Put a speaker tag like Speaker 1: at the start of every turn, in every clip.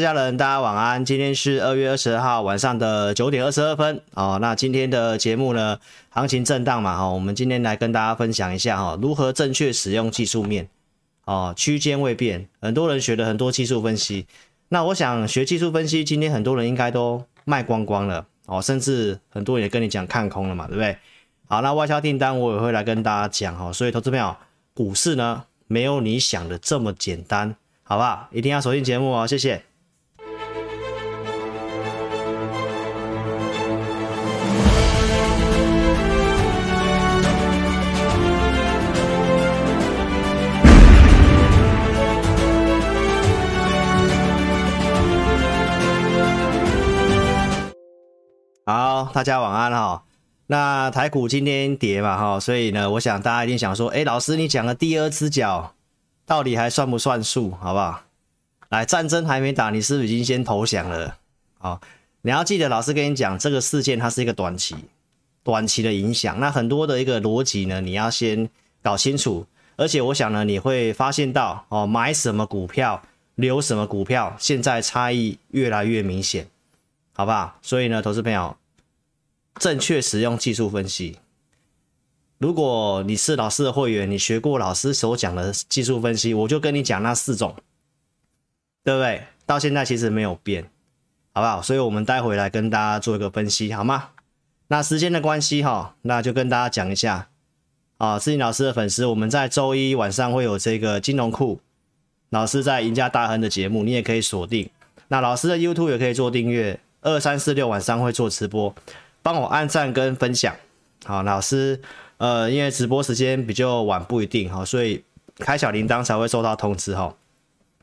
Speaker 1: 家人，大家晚安。今天是二月二十二号晚上的九点二十二分哦。那今天的节目呢，行情震荡嘛哈，我们今天来跟大家分享一下哈，如何正确使用技术面哦，区间未变。很多人学了很多技术分析，那我想学技术分析，今天很多人应该都卖光光了哦，甚至很多人也跟你讲看空了嘛，对不对？好，那外销订单我也会来跟大家讲哈，所以投资朋友，股市呢没有你想的这么简单，好不好？一定要锁定节目哦，谢谢。好，大家晚安哈。那台股今天跌嘛哈，所以呢，我想大家一定想说，哎，老师你讲的第二只脚到底还算不算数，好不好？来，战争还没打，你是不是已经先投降了？好，你要记得，老师跟你讲，这个事件它是一个短期、短期的影响。那很多的一个逻辑呢，你要先搞清楚。而且我想呢，你会发现到哦，买什么股票，留什么股票，现在差异越来越明显，好不好？所以呢，投资朋友。正确使用技术分析。如果你是老师的会员，你学过老师所讲的技术分析，我就跟你讲那四种，对不对？到现在其实没有变，好不好？所以我们待会来跟大家做一个分析，好吗？那时间的关系哈，那就跟大家讲一下啊，志颖老师的粉丝，我们在周一晚上会有这个金融库老师在赢家大亨的节目，你也可以锁定。那老师的 YouTube 也可以做订阅，二三四六晚上会做直播。帮我按赞跟分享，好，老师，呃，因为直播时间比较晚，不一定哈，所以开小铃铛才会收到通知哈。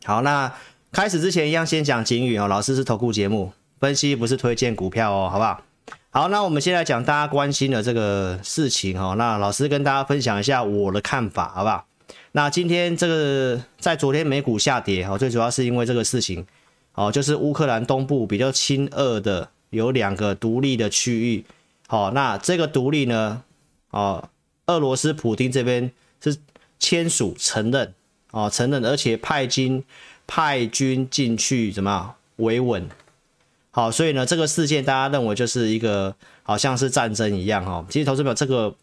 Speaker 1: 好，那开始之前一样先讲警语哦，老师是投顾节目，分析不是推荐股票哦，好不好？好，那我们先来讲大家关心的这个事情哈，那老师跟大家分享一下我的看法，好不好？那今天这个在昨天美股下跌哈，最主要是因为这个事情，哦，就是乌克兰东部比较亲俄的。有两个独立的区域，好，那这个独立呢，哦，俄罗斯普丁这边是签署承认，哦，承认，而且派军派军进去怎么样维稳，好，所以呢，这个事件大家认为就是一个好像是战争一样，哈，其实投资表这个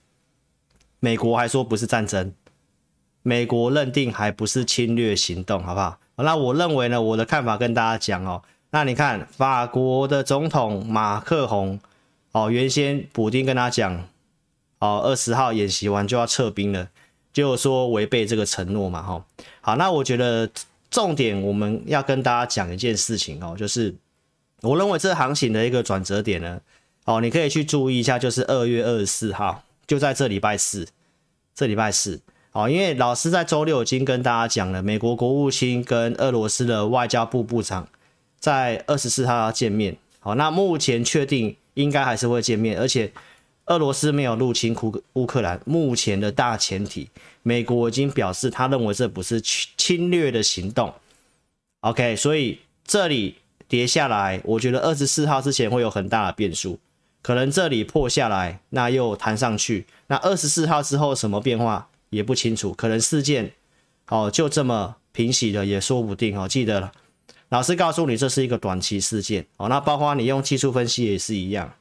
Speaker 1: 美国还说不是战争，美国认定还不是侵略行动，好不好？那我认为呢，我的看法跟大家讲哦。那你看，法国的总统马克宏，哦，原先普丁跟他讲，哦，二十号演习完就要撤兵了，就说违背这个承诺嘛，哈。好，那我觉得重点我们要跟大家讲一件事情哦，就是我认为这行情的一个转折点呢，哦，你可以去注意一下，就是二月二十四号，就在这礼拜四，这礼拜四，哦，因为老师在周六已经跟大家讲了，美国国务卿跟俄罗斯的外交部部长。在二十四号要见面，好，那目前确定应该还是会见面，而且俄罗斯没有入侵乌乌克兰，目前的大前提，美国已经表示他认为这不是侵略的行动，OK，所以这里跌下来，我觉得二十四号之前会有很大的变数，可能这里破下来，那又弹上去，那二十四号之后什么变化？也不清楚，可能事件哦就这么平息了也说不定哦，记得了。老师告诉你，这是一个短期事件哦。那包括你用技术分析也是一样。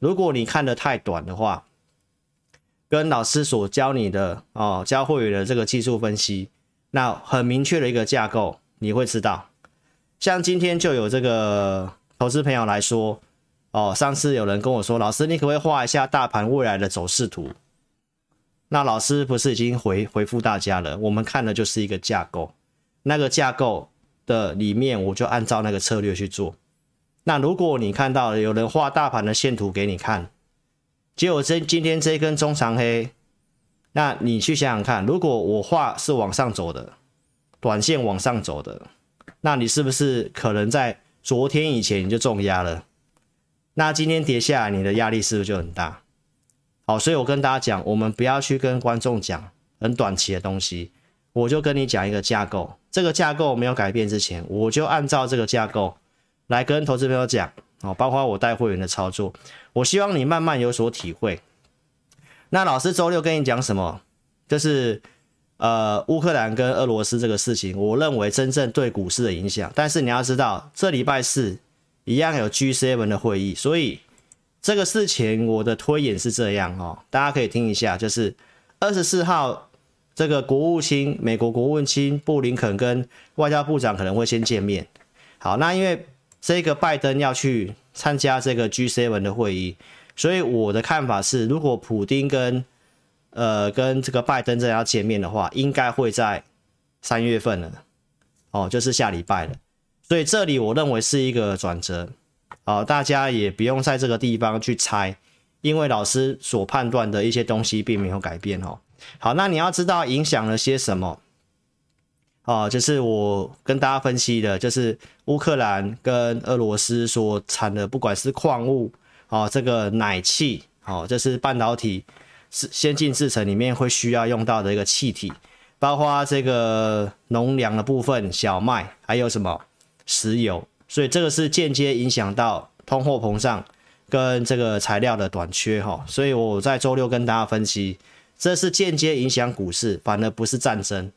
Speaker 1: 如果你看得太短的话，跟老师所教你的哦，教会员的这个技术分析，那很明确的一个架构，你会知道。像今天就有这个投资朋友来说，哦，上次有人跟我说，老师你可不可以画一下大盘未来的走势图？那老师不是已经回回复大家了？我们看的就是一个架构，那个架构。的里面，我就按照那个策略去做。那如果你看到有人画大盘的线图给你看，结果这今天这一根中长黑，那你去想想看，如果我画是往上走的，短线往上走的，那你是不是可能在昨天以前你就重压了？那今天跌下来，你的压力是不是就很大？好，所以我跟大家讲，我们不要去跟观众讲很短期的东西，我就跟你讲一个架构。这个架构没有改变之前，我就按照这个架构来跟投资朋友讲哦，包括我带会员的操作，我希望你慢慢有所体会。那老师周六跟你讲什么？就是呃乌克兰跟俄罗斯这个事情，我认为真正对股市的影响。但是你要知道，这礼拜四一样有 G7 的会议，所以这个事情我的推演是这样哦，大家可以听一下，就是二十四号这个国务卿美国国务卿布林肯跟外交部长可能会先见面。好，那因为这个拜登要去参加这个 G7 的会议，所以我的看法是，如果普丁跟呃跟这个拜登真的要见面的话，应该会在三月份了，哦，就是下礼拜了。所以这里我认为是一个转折，哦，大家也不用在这个地方去猜，因为老师所判断的一些东西并没有改变哦。好，那你要知道影响了些什么？哦，就是我跟大家分析的，就是乌克兰跟俄罗斯所产的，不管是矿物，哦，这个奶气，哦，这是半导体是先进制程里面会需要用到的一个气体，包括这个农粮的部分，小麦，还有什么石油，所以这个是间接影响到通货膨胀跟这个材料的短缺，哈，所以我在周六跟大家分析，这是间接影响股市，反而不是战争。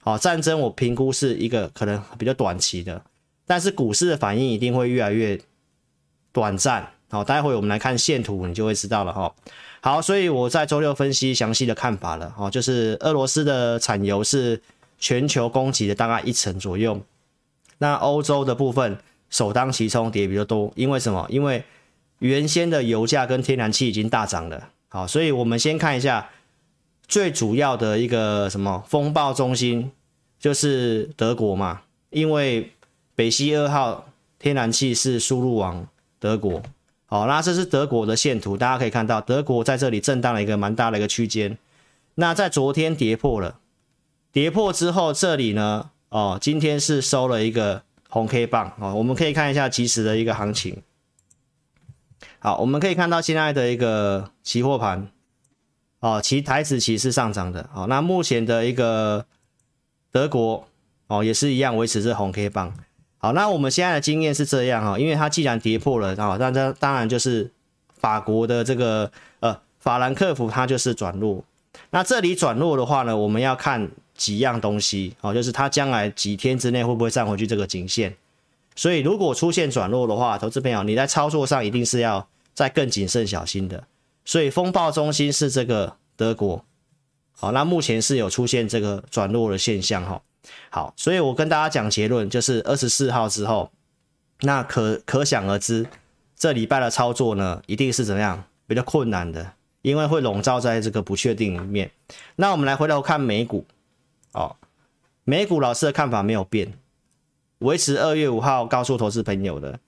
Speaker 1: 好，战争我评估是一个可能比较短期的，但是股市的反应一定会越来越短暂。好，待会我们来看线图，你就会知道了哈。好，所以我在周六分析详细的看法了。哦，就是俄罗斯的产油是全球供给的大概一成左右，那欧洲的部分首当其冲跌比较多，因为什么？因为原先的油价跟天然气已经大涨了。好，所以我们先看一下。最主要的一个什么风暴中心就是德国嘛，因为北溪二号天然气是输入往德国。好，那这是德国的线图，大家可以看到，德国在这里震荡了一个蛮大的一个区间。那在昨天跌破了，跌破之后，这里呢，哦，今天是收了一个红 K 棒哦，我们可以看一下即时的一个行情。好，我们可以看到现在的一个期货盘。哦，其台指期是上涨的。哦，那目前的一个德国哦，也是一样维持着红 K 棒。好，那我们现在的经验是这样哈，因为它既然跌破了，哦，那这当然就是法国的这个呃法兰克福它就是转弱。那这里转弱的话呢，我们要看几样东西哦，就是它将来几天之内会不会站回去这个颈线。所以如果出现转弱的话，投资朋友你在操作上一定是要再更谨慎小心的。所以风暴中心是这个德国，好，那目前是有出现这个转弱的现象哈。好，所以我跟大家讲结论，就是二十四号之后，那可可想而知，这礼拜的操作呢，一定是怎么样比较困难的，因为会笼罩在这个不确定里面。那我们来回头看美股，哦，美股老师的看法没有变，维持二月五号告诉投资朋友的，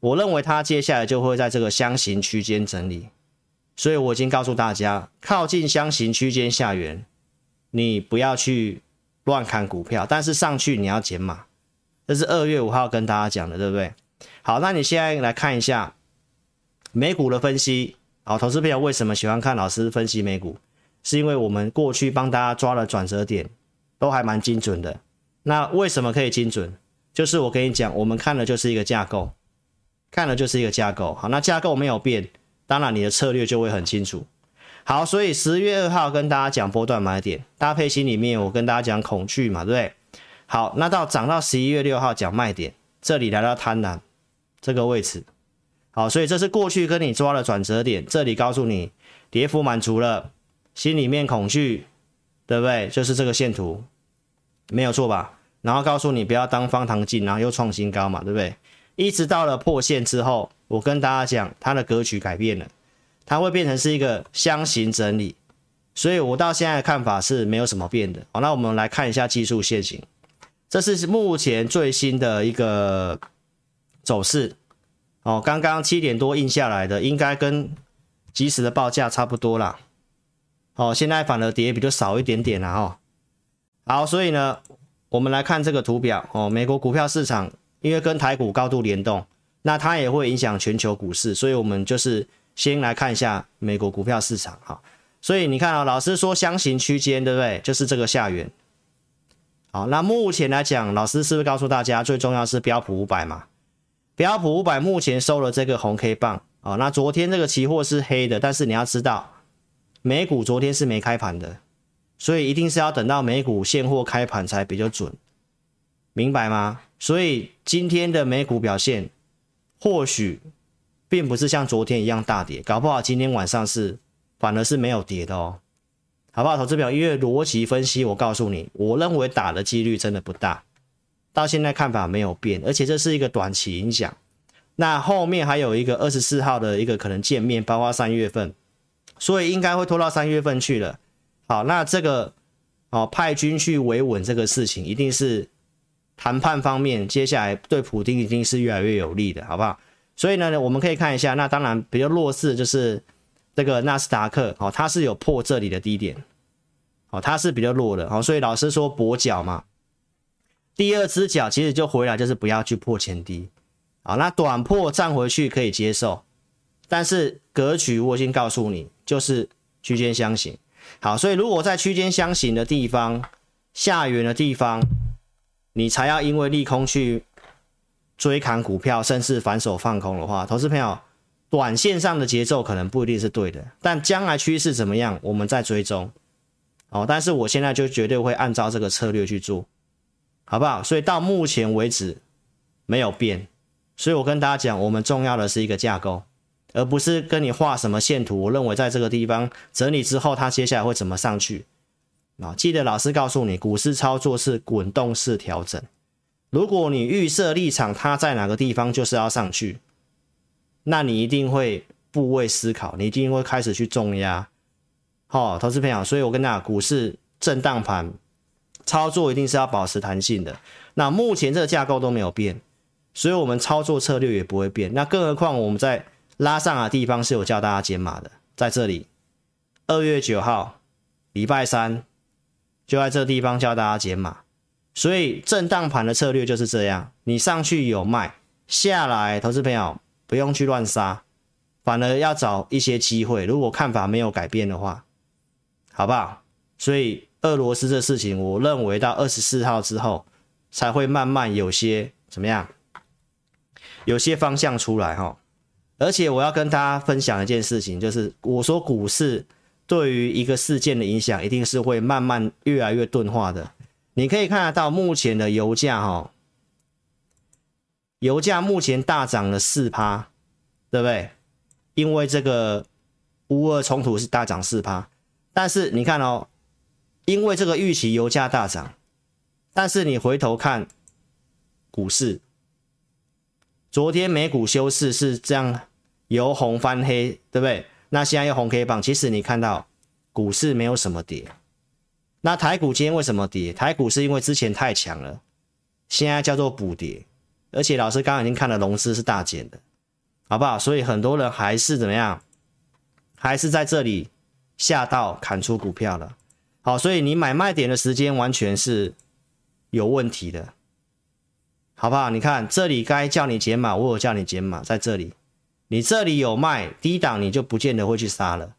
Speaker 1: 我认为它接下来就会在这个箱型区间整理。所以我已经告诉大家，靠近箱型区间下缘，你不要去乱砍股票，但是上去你要减码。这是二月五号跟大家讲的，对不对？好，那你现在来看一下美股的分析。好，投资朋友为什么喜欢看老师分析美股？是因为我们过去帮大家抓了转折点，都还蛮精准的。那为什么可以精准？就是我跟你讲，我们看的就是一个架构，看的就是一个架构。好，那架构没有变。当然，你的策略就会很清楚。好，所以十月二号跟大家讲波段买点搭配心里面，我跟大家讲恐惧嘛，对不对？好，那到涨到十一月六号讲卖点，这里来到贪婪这个位置。好，所以这是过去跟你抓的转折点，这里告诉你跌幅满足了，心里面恐惧，对不对？就是这个线图，没有错吧？然后告诉你不要当方糖进，然后又创新高嘛，对不对？一直到了破线之后。我跟大家讲，它的格局改变了，它会变成是一个箱型整理，所以我到现在的看法是没有什么变的。好，那我们来看一下技术线型，这是目前最新的一个走势。哦，刚刚七点多印下来的，应该跟即时的报价差不多啦。哦，现在反而跌比较少一点点了哈。好，所以呢，我们来看这个图表哦，美国股票市场因为跟台股高度联动。那它也会影响全球股市，所以我们就是先来看一下美国股票市场哈。所以你看啊，老师说箱型区间，对不对？就是这个下缘。好，那目前来讲，老师是不是告诉大家，最重要是标普五百嘛？标普五百目前收了这个红 K 棒啊。那昨天这个期货是黑的，但是你要知道，美股昨天是没开盘的，所以一定是要等到美股现货开盘才比较准，明白吗？所以今天的美股表现或许并不是像昨天一样大跌，搞不好今天晚上是反而是没有跌的哦，好不好？投资表，因为逻辑分析，我告诉你，我认为打的几率真的不大，到现在看法没有变，而且这是一个短期影响。那后面还有一个二十四号的一个可能见面，包括三月份，所以应该会拖到三月份去了。好，那这个哦，派军去维稳这个事情，一定是谈判方面接下来对普丁一定是越来越有利的，好不好？所以呢，我们可以看一下，那当然比较弱势就是这个纳斯达克，哦，它是有破这里的低点，哦，它是比较弱的，哦，所以老师说跛脚嘛，第二只脚其实就回来，就是不要去破前低，好，那短破站回去可以接受，但是格局我已经告诉你，就是区间箱型。好，所以如果在区间箱型的地方下缘的地方，你才要因为利空去追砍股票，甚至反手放空的话，投资朋友，短线上的节奏可能不一定是对的，但将来趋势怎么样，我们再追踪。哦，但是我现在就绝对会按照这个策略去做，好不好？所以到目前为止没有变，所以我跟大家讲，我们重要的是一个架构。而不是跟你画什么线图，我认为在这个地方整理之后，它接下来会怎么上去啊？记得老师告诉你，股市操作是滚动式调整。如果你预设立场，它在哪个地方就是要上去，那你一定会部位思考，你一定会开始去重压。好，投资朋友，所以我跟大家，股市震荡盘操作一定是要保持弹性的。那目前这个架构都没有变，所以我们操作策略也不会变。那更何况我们在拉上的地方是有叫大家减码的，在这里，二月九号，礼拜三，就在这地方叫大家减码。所以震荡盘的策略就是这样，你上去有卖，下来，投资朋友不用去乱杀，反而要找一些机会。如果看法没有改变的话，好不好？所以俄罗斯这事情，我认为到二十四号之后，才会慢慢有些怎么样，有些方向出来哈。而且我要跟大家分享一件事情，就是我说股市对于一个事件的影响，一定是会慢慢越来越钝化的。你可以看得到目前的油价，哈，油价目前大涨了四趴，对不对？因为这个乌俄冲突是大涨四趴，但是你看哦，因为这个预期油价大涨，但是你回头看股市。昨天美股休市是这样，由红翻黑，对不对？那现在又红 K 棒，其实你看到股市没有什么跌。那台股今天为什么跌？台股是因为之前太强了，现在叫做补跌。而且老师刚刚已经看了，融资是大减的，好不好？所以很多人还是怎么样，还是在这里下到砍出股票了。好，所以你买卖点的时间完全是有问题的。好不好？你看这里该叫你减码，我有叫你减码，在这里，你这里有卖低档，你就不见得会去杀了，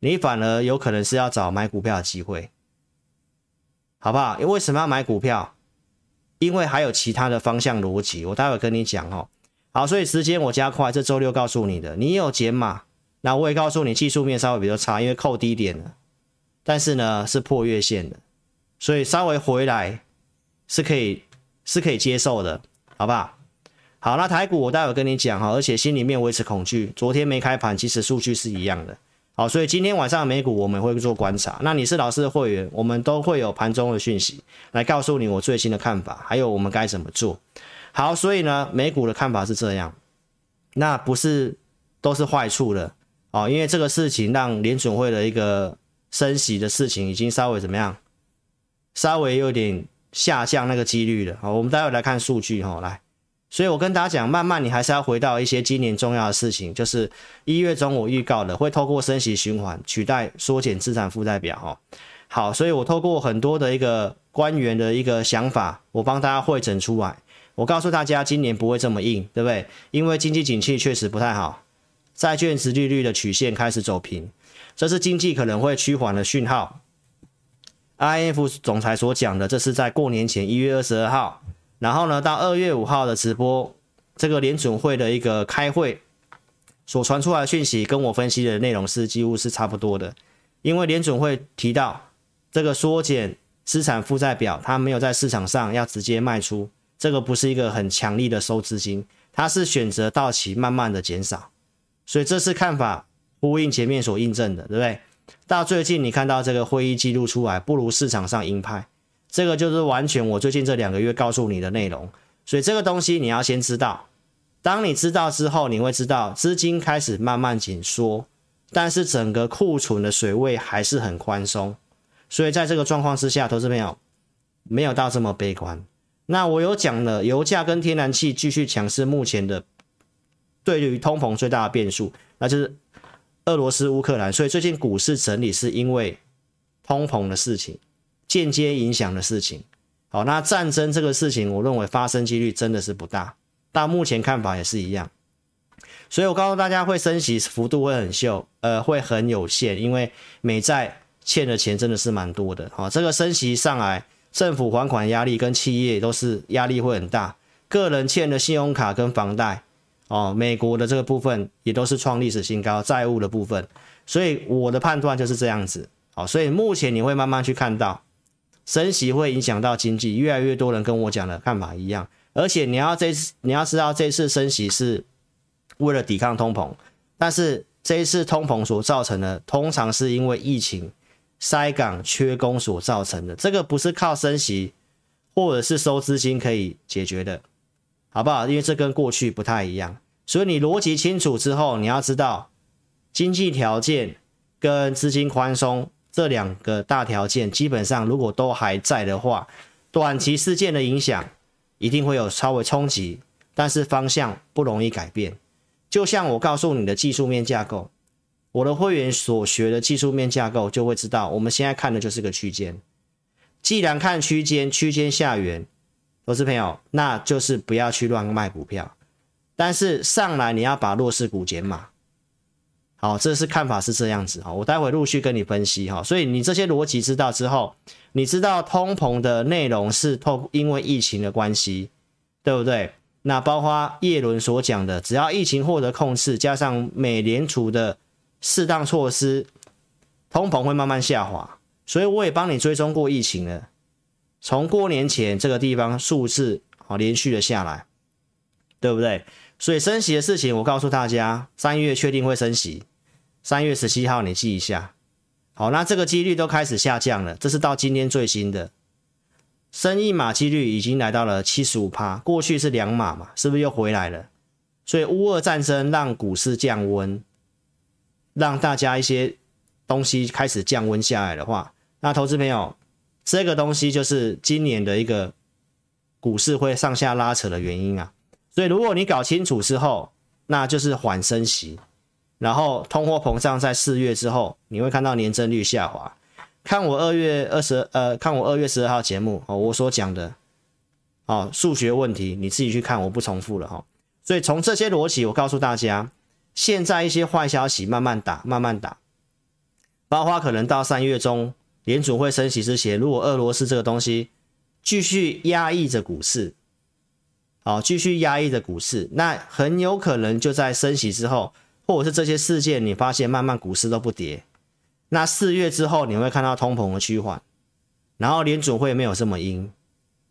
Speaker 1: 你反而有可能是要找买股票的机会，好不好？因为什么要买股票？因为还有其他的方向逻辑，我待会跟你讲哦。好，所以时间我加快，这周六告诉你的，你有减码，那我也告诉你技术面稍微比较差，因为扣低点了，但是呢是破月线的，所以稍微回来是可以。是可以接受的，好不好？好，那台股我待会跟你讲哈，而且心里面维持恐惧。昨天没开盘，其实数据是一样的。好，所以今天晚上美股我们会做观察。那你是老师的会员，我们都会有盘中的讯息来告诉你我最新的看法，还有我们该怎么做。好，所以呢，美股的看法是这样，那不是都是坏处的哦，因为这个事情让联准会的一个升息的事情已经稍微怎么样，稍微有点。下降那个几率了，好，我们待会来看数据哈，来，所以我跟大家讲，慢慢你还是要回到一些今年重要的事情，就是一月中我预告的会透过升息循环取代缩减资产负债表哈，好，所以我透过很多的一个官员的一个想法，我帮大家汇整出来，我告诉大家今年不会这么硬，对不对？因为经济景气确实不太好，债券殖利率的曲线开始走平，这是经济可能会趋缓的讯号。I F 总裁所讲的，这是在过年前一月二十二号，然后呢，到二月五号的直播，这个联准会的一个开会所传出来的讯息，跟我分析的内容是几乎是差不多的。因为联准会提到这个缩减资产负债表，它没有在市场上要直接卖出，这个不是一个很强力的收资金，它是选择到期慢慢的减少，所以这是看法呼应前面所印证的，对不对？到最近你看到这个会议记录出来，不如市场上鹰派，这个就是完全我最近这两个月告诉你的内容，所以这个东西你要先知道，当你知道之后，你会知道资金开始慢慢紧缩，但是整个库存的水位还是很宽松。所以在这个状况之下，投资朋友没有到这么悲观。那我有讲了，油价跟天然气继续强势，目前的对于通膨最大的变数，那就是俄罗斯乌克兰。所以最近股市整理是因为通膨的事情，间接影响的事情。好，那战争这个事情，我认为发生几率真的是不大。到目前看法也是一样。所以我告诉大家，会升息幅度会很秀，呃，会很有限，因为美债。欠的钱真的是蛮多的，好，这个升息上来，政府还款压力跟企业都是压力会很大，个人欠的信用卡跟房贷，哦，美国的这个部分也都是创历史新高，债务的部分，所以我的判断就是这样子，好，所以目前你会慢慢去看到，升息会影响到经济，越来越多人跟我讲的看法一样，而且你要这次你要知道这次升息是为了抵抗通膨，但是这一次通膨所造成的，通常是因为疫情。塞港缺工所造成的，这个不是靠升息或者是收资金可以解决的，好不好？因为这跟过去不太一样，所以你逻辑清楚之后，你要知道经济条件跟资金宽松这两个大条件，基本上如果都还在的话，短期事件的影响一定会有稍微冲击，但是方向不容易改变。就像我告诉你的技术面架构。我的会员所学的技术面架构就会知道，我们现在看的就是个区间。既然看区间，区间下缘，投资朋友，那就是不要去乱卖股票。但是上来你要把弱势股减码。好，这是看法是这样子哈。我待会陆续跟你分析哈。所以你这些逻辑知道之后，你知道通膨的内容是透因为疫情的关系，对不对？那包括叶伦所讲的，只要疫情获得控制，加上美联储的。适当措施，通膨会慢慢下滑，所以我也帮你追踪过疫情了。从过年前这个地方数字好连续的下来，对不对？所以升息的事情，我告诉大家，三月确定会升息，三月十七号你记一下。好，那这个几率都开始下降了，这是到今天最新的，升一码几率已经来到了七十五趴，过去是两码嘛，是不是又回来了？所以乌俄战争让股市降温。让大家一些东西开始降温下来的话，那投资朋友，这个东西就是今年的一个股市会上下拉扯的原因啊。所以如果你搞清楚之后，那就是缓升息，然后通货膨胀在四月之后，你会看到年增率下滑。看我二月二十呃，看我二月十二号节目哦，我所讲的哦，数学问题你自己去看，我不重复了哈。所以从这些逻辑，我告诉大家。现在一些坏消息慢慢打，慢慢打，包括可能到三月中联储会升息之前，如果俄罗斯这个东西继续压抑着股市，好，继续压抑着股市，那很有可能就在升息之后，或者是这些事件你发现慢慢股市都不跌，那四月之后你会看到通膨的趋缓，然后联储会没有这么阴，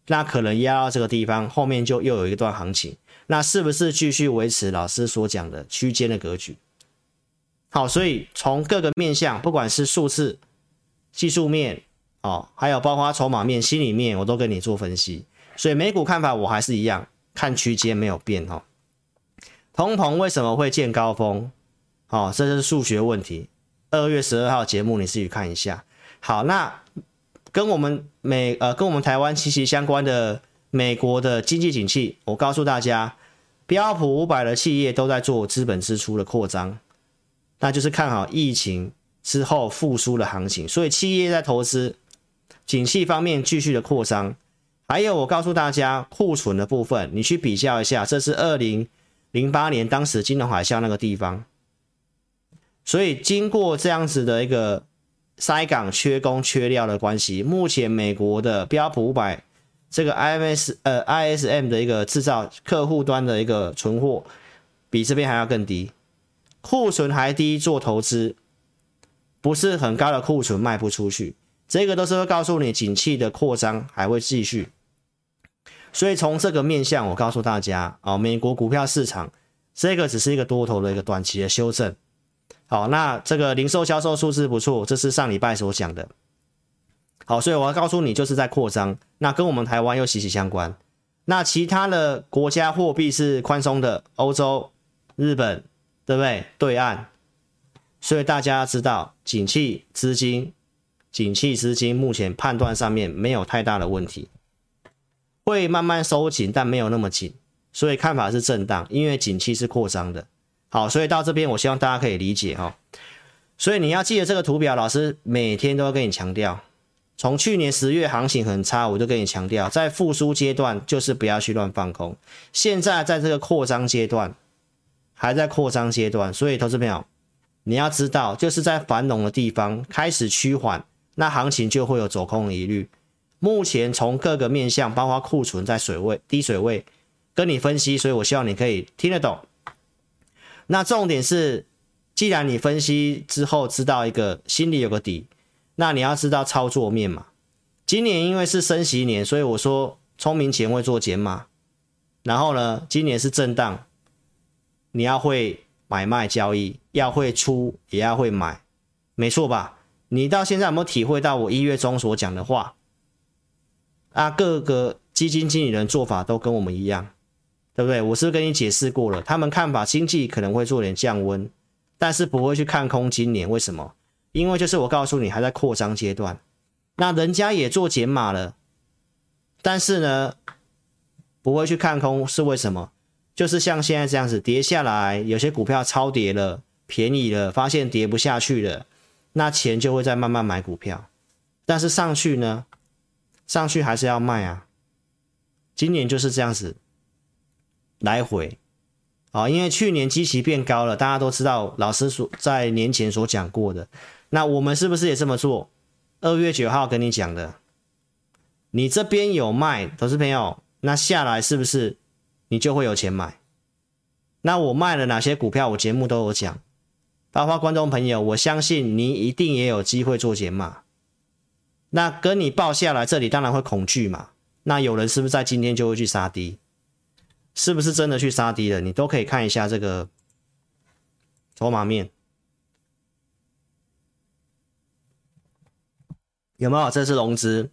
Speaker 1: 那可能压到这个地方，后面就又有一段行情。那是不是继续维持老师所讲的区间的格局？好，所以从各个面向，不管是数字、技术面，哦，还有包括筹码面、心理面，我都跟你做分析。所以美股看法我还是一样，看区间没有变哈。通膨为什么会见高峰？哦，这是数学问题。二月十二号节目你自己看一下。好，那跟我们美呃跟我们台湾息息相关的。美国的经济景气，我告诉大家，标普五百的企业都在做资本支出的扩张，那就是看好疫情之后复苏的行情，所以企业在投资，景气方面继续的扩张。还有，我告诉大家库存的部分，你去比较一下，这是二零零八年当时金融海啸那个地方，所以经过这样子的一个塞港、缺工、缺料的关系，目前美国的标普五百。这个 IMS 呃 ISM 的一个制造客户端的一个存货比这边还要更低，库存还低做投资，不是很高的库存卖不出去，这个都是会告诉你景气的扩张还会继续。所以从这个面向，我告诉大家啊，美国股票市场这个只是一个多头的一个短期的修正。好，那这个零售销售数字不错，这是上礼拜所讲的。好，所以我要告诉你，就是在扩张，那跟我们台湾又息息相关。那其他的国家货币是宽松的，欧洲、日本，对不对？对岸，所以大家知道，景气资金，景气资金目前判断上面没有太大的问题。会慢慢收紧，但没有那么紧，所以看法是震荡，因为景气是扩张的。好，所以到这边，我希望大家可以理解哈。所以你要记得这个图表，老师每天都要跟你强调。从去年十月行情很差，我就跟你强调，在复苏阶段就是不要去乱放空。现在在这个扩张阶段，还在扩张阶段，所以投资朋友，你要知道，就是在繁荣的地方开始趋缓，那行情就会有走空的疑虑。目前从各个面向，包括库存在水位低水位，跟你分析，所以我希望你可以听得懂。那重点是，既然你分析之后知道一个心里有个底，那你要知道操作面嘛。今年因为是升息年，所以我说聪明钱会做减码。然后呢，今年是震荡，你要会买卖交易，要会出也要会买，没错吧？你到现在有没有体会到我一月中所讲的话？啊，各个基金经理人做法都跟我们一样，对不对？我是不是跟你解释过了？他们看法经济可能会做点降温，但是不会去看空今年。为什么？因为就是我告诉你，还在扩张阶段。那人家也做减码了，但是呢，不会去看空是为什么？就是像现在这样子跌下来，有些股票超跌了，便宜了，发现跌不下去了，那钱就会再慢慢买股票。但是上去呢？上去还是要卖啊，今年就是这样子来回啊，因为去年基期变高了，大家都知道老师所在年前所讲过的，那我们是不是也这么做？二月九号跟你讲的，你这边有卖，投资朋友，那下来是不是你就会有钱买？那我卖了哪些股票？我节目都有讲，包括观众朋友，我相信你一定也有机会做减码。那跟你报下来，这里当然会恐惧嘛。那有人是不是在今天就会去杀低？是不是真的去杀低了？你都可以看一下这个筹码面，有没有？这是融资，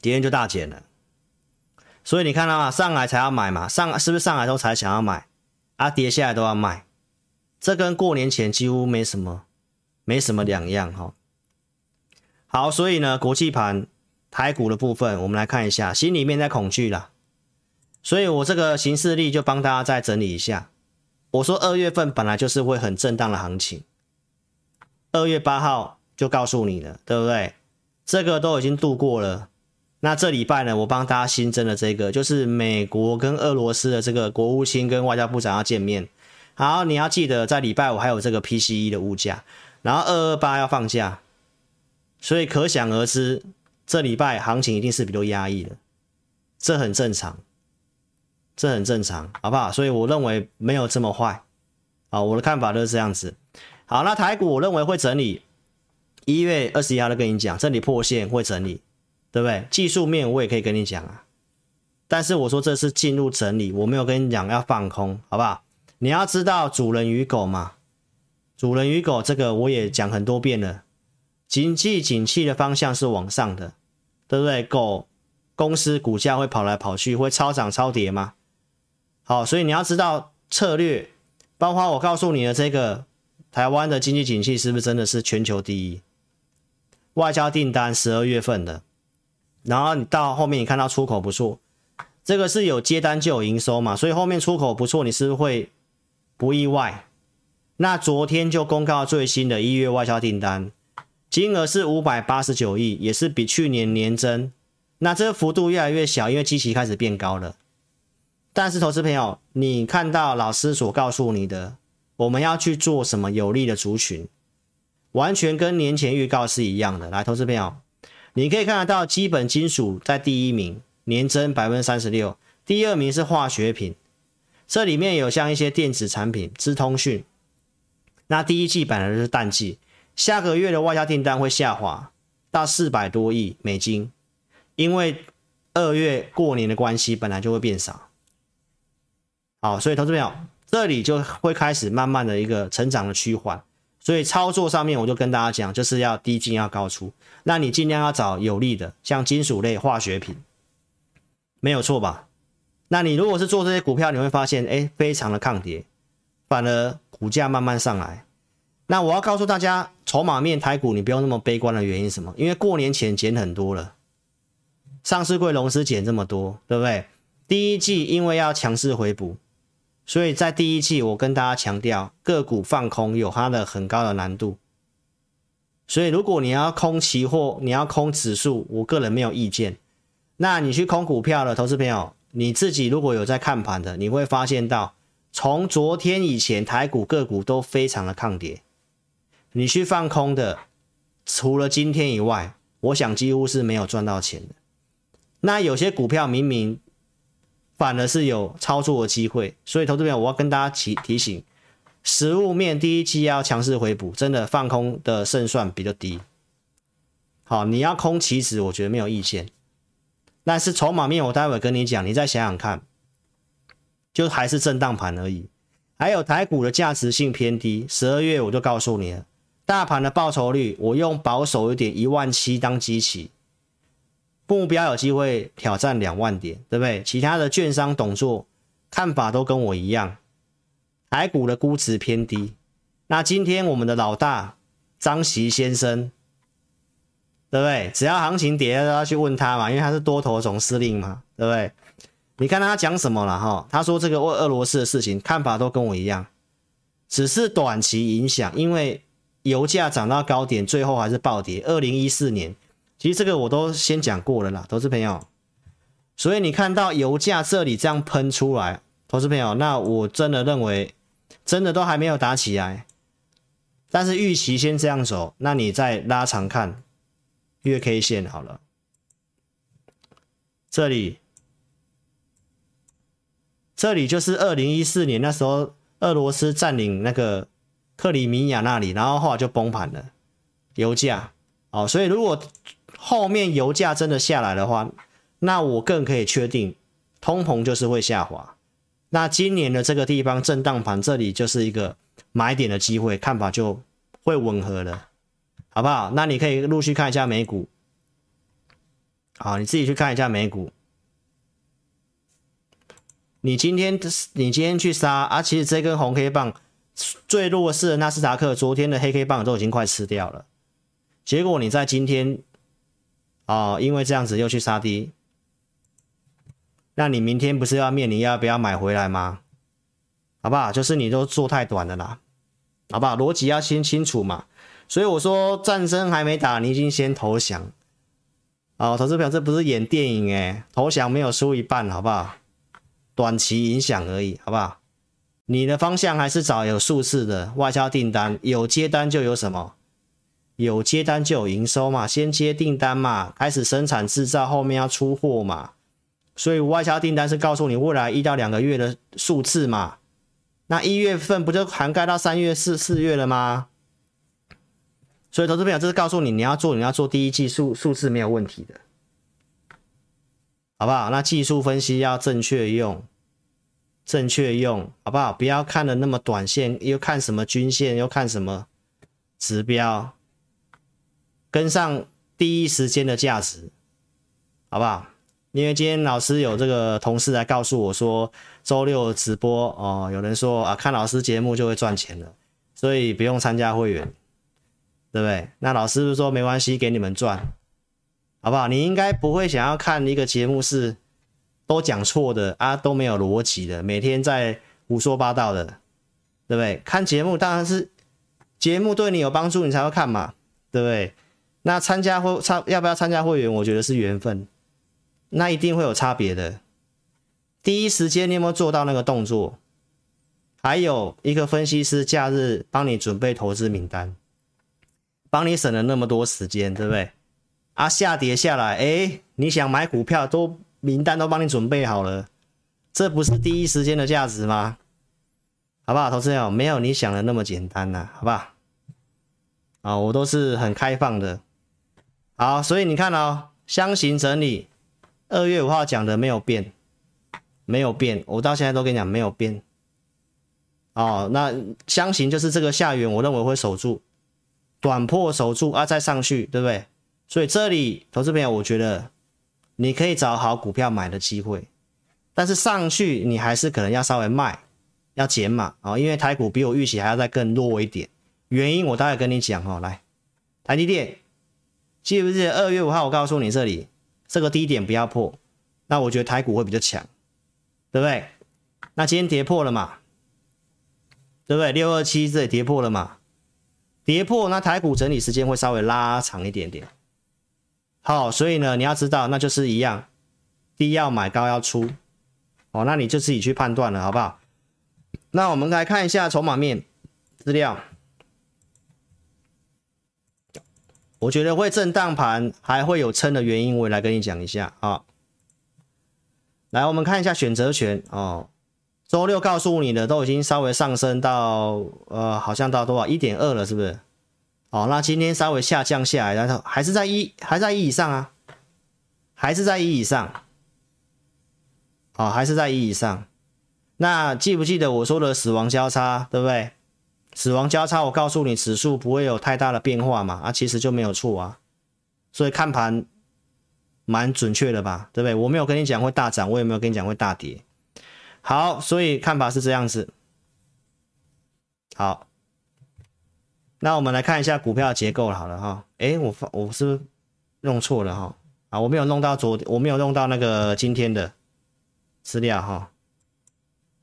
Speaker 1: 今天就大减了。所以你看到啊，上来才要买嘛，上是不是上来都才想要买啊？跌下来都要卖，这跟过年前几乎没什么，没什么两样哈。好，所以呢，国际盘台股的部分，我们来看一下，心里面在恐惧啦。所以我这个行事历就帮大家再整理一下。我说二月份本来就是会很震荡的行情，二月八号就告诉你了，对不对？这个都已经度过了。那这礼拜呢，我帮大家新增了这个，就是美国跟俄罗斯的这个国务卿跟外交部长要见面。好，你要记得在礼拜五还有这个 PCE 的物价，然后二二八要放假。所以可想而知，这礼拜行情一定是比较压抑的，这很正常，这很正常，好不好？所以我认为没有这么坏，啊，我的看法都是这样子。好，那台股我认为会整理，一月二十一号都跟你讲，这里破线会整理，对不对？技术面我也可以跟你讲啊，但是我说这是进入整理，我没有跟你讲要放空，好不好？你要知道主人与狗嘛，主人与狗这个我也讲很多遍了。经济景气的方向是往上的，对不对？狗公司股价会跑来跑去，会超涨超跌吗？好，所以你要知道策略，包括我告诉你的这个台湾的经济景气是不是真的是全球第一？外交订单十二月份的，然后你到后面你看到出口不错，这个是有接单就有营收嘛，所以后面出口不错，你是不是会不意外？那昨天就公告最新的一月外销订单。金额是五百八十九亿，也是比去年年增，那这个幅度越来越小，因为基期开始变高了。但是，投资朋友，你看到老师所告诉你的，我们要去做什么有利的族群，完全跟年前预告是一样的。来，投资朋友，你可以看得到，基本金属在第一名，年增百分之三十六，第二名是化学品，这里面有像一些电子产品、资通讯，那第一季本来就是淡季。下个月的外销订单会下滑，到四百多亿美金，因为二月过年的关系，本来就会变少。好，所以投资朋友，这里就会开始慢慢的一个成长的趋缓。所以操作上面，我就跟大家讲，就是要低进要高出。那你尽量要找有利的，像金属类、化学品，没有错吧？那你如果是做这些股票，你会发现，哎，非常的抗跌，反而股价慢慢上来。那我要告诉大家，筹码面台股你不用那么悲观的原因是什么？因为过年前减很多了，上市柜融资减这么多，对不对？第一季因为要强势回补，所以在第一季我跟大家强调，个股放空有它的很高的难度。所以如果你要空期货，你要空指数，我个人没有意见。那你去空股票的投资朋友，你自己如果有在看盘的，你会发现到，从昨天以前台股个股都非常的抗跌。你去放空的，除了今天以外，我想几乎是没有赚到钱的。那有些股票明明反而是有操作的机会，所以投资朋友，我要跟大家提提醒，实物面第一期要强势回补，真的放空的胜算比较低。好，你要空期指，我觉得没有意见。但是筹码面，我待会跟你讲，你再想想看，就还是震荡盘而已。还有台股的价值性偏低，十二月我就告诉你了。大盘的报酬率，我用保守一点，一万七当基期，目标有机会挑战两万点，对不对？其他的券商动作看法都跟我一样，台股的估值偏低。那今天我们的老大张锡先生，对不对？只要行情跌都要去问他嘛，因为他是多头总司令嘛，对不对？你看他讲什么了哈？他说这个俄俄罗斯的事情看法都跟我一样，只是短期影响，因为。油价涨到高点，最后还是暴跌。二零一四年，其实这个我都先讲过了啦，投资朋友。所以你看到油价这里这样喷出来，投资朋友，那我真的认为，真的都还没有打起来。但是预期先这样走，那你再拉长看月 K 线好了。这里，这里就是二零一四年那时候，俄罗斯占领那个。克里米亚那里，然后后来就崩盘了，油价哦，所以如果后面油价真的下来的话，那我更可以确定，通膨就是会下滑。那今年的这个地方震荡盘，这里就是一个买点的机会，看法就会吻合了，好不好？那你可以陆续看一下美股，好，你自己去看一下美股。你今天你今天去杀啊，其实这根红黑棒。最弱势的纳斯达克，昨天的黑 K 棒都已经快吃掉了，结果你在今天啊、哦，因为这样子又去杀低，那你明天不是要面临要不要买回来吗？好不好？就是你都做太短了啦，好不好？逻辑要先清楚嘛。所以我说战争还没打，你已经先投降。哦，投资朋友，这不是演电影诶，投降没有输一半，好不好？短期影响而已，好不好？你的方向还是找有数字的外销订单，有接单就有什么？有接单就有营收嘛，先接订单嘛，开始生产制造，后面要出货嘛。所以外销订单是告诉你未来一到两个月的数字嘛。那一月份不就涵盖到三月、四四月了吗？所以投资朋友，这是告诉你你要做，你要做第一季数数字没有问题的，好不好？那技术分析要正确用。正确用好不好？不要看的那么短线，又看什么均线，又看什么指标，跟上第一时间的价值，好不好？因为今天老师有这个同事来告诉我说，周六直播哦，有人说啊，看老师节目就会赚钱了，所以不用参加会员，对不对？那老师是说没关系，给你们赚，好不好？你应该不会想要看一个节目是。都讲错的啊，都没有逻辑的，每天在胡说八道的，对不对？看节目当然是节目对你有帮助，你才会看嘛，对不对？那参加会参要不要参加会员？我觉得是缘分，那一定会有差别的。第一时间你有没有做到那个动作？还有一个分析师假日帮你准备投资名单，帮你省了那么多时间，对不对？啊，下跌下来，哎，你想买股票都。名单都帮你准备好了，这不是第一时间的价值吗？好不好，投资友，没有你想的那么简单呐、好不好？啊，我都是很开放的。好，所以你看哦，箱型整理，二月五号讲的没有变，没有变，我到现在都跟你讲没有变。哦，那箱型就是这个下缘，我认为会守住，短破守住啊，再上去，对不对？所以这里投资朋友，我觉得你可以找好股票买的机会，但是上去你还是可能要稍微卖，要减码啊、哦，因为台股比我预期还要再更弱一点。原因我待会跟你讲哦，来，台积电，记不记得二月五号我告诉你这里这个低点不要破，那我觉得台股会比较强，对不对？那今天跌破了嘛？对不对？六二七这里跌破了嘛？跌破，那台股整理时间会稍微拉长一点点。好，所以呢，你要知道，那就是一样，低要买，高要出。哦，那你就自己去判断了，好不好？那我们来看一下筹码面资料。我觉得会震荡盘，还会有撑的原因，我也来跟你讲一下啊。来，我们看一下选择权哦。周六告诉你的都已经稍微上升到，呃，好像到多少一点二了，是不是？哦，那今天稍微下降下来，然后还是在一，还在一以上啊，还是在一以上，哦，还是在一以上。那记不记得我说的死亡交叉，对不对？死亡交叉，我告诉你，指数不会有太大的变化嘛，啊，其实就没有错啊。所以看盘蛮准确的吧，对不对？我没有跟你讲会大涨，我也没有跟你讲会大跌。好，所以看法是这样子。好，那我们来看一下股票结构好了哈。哎，我发我是不是弄错了哈？啊，我没有弄到昨天，我没有弄到那个今天的资料哈。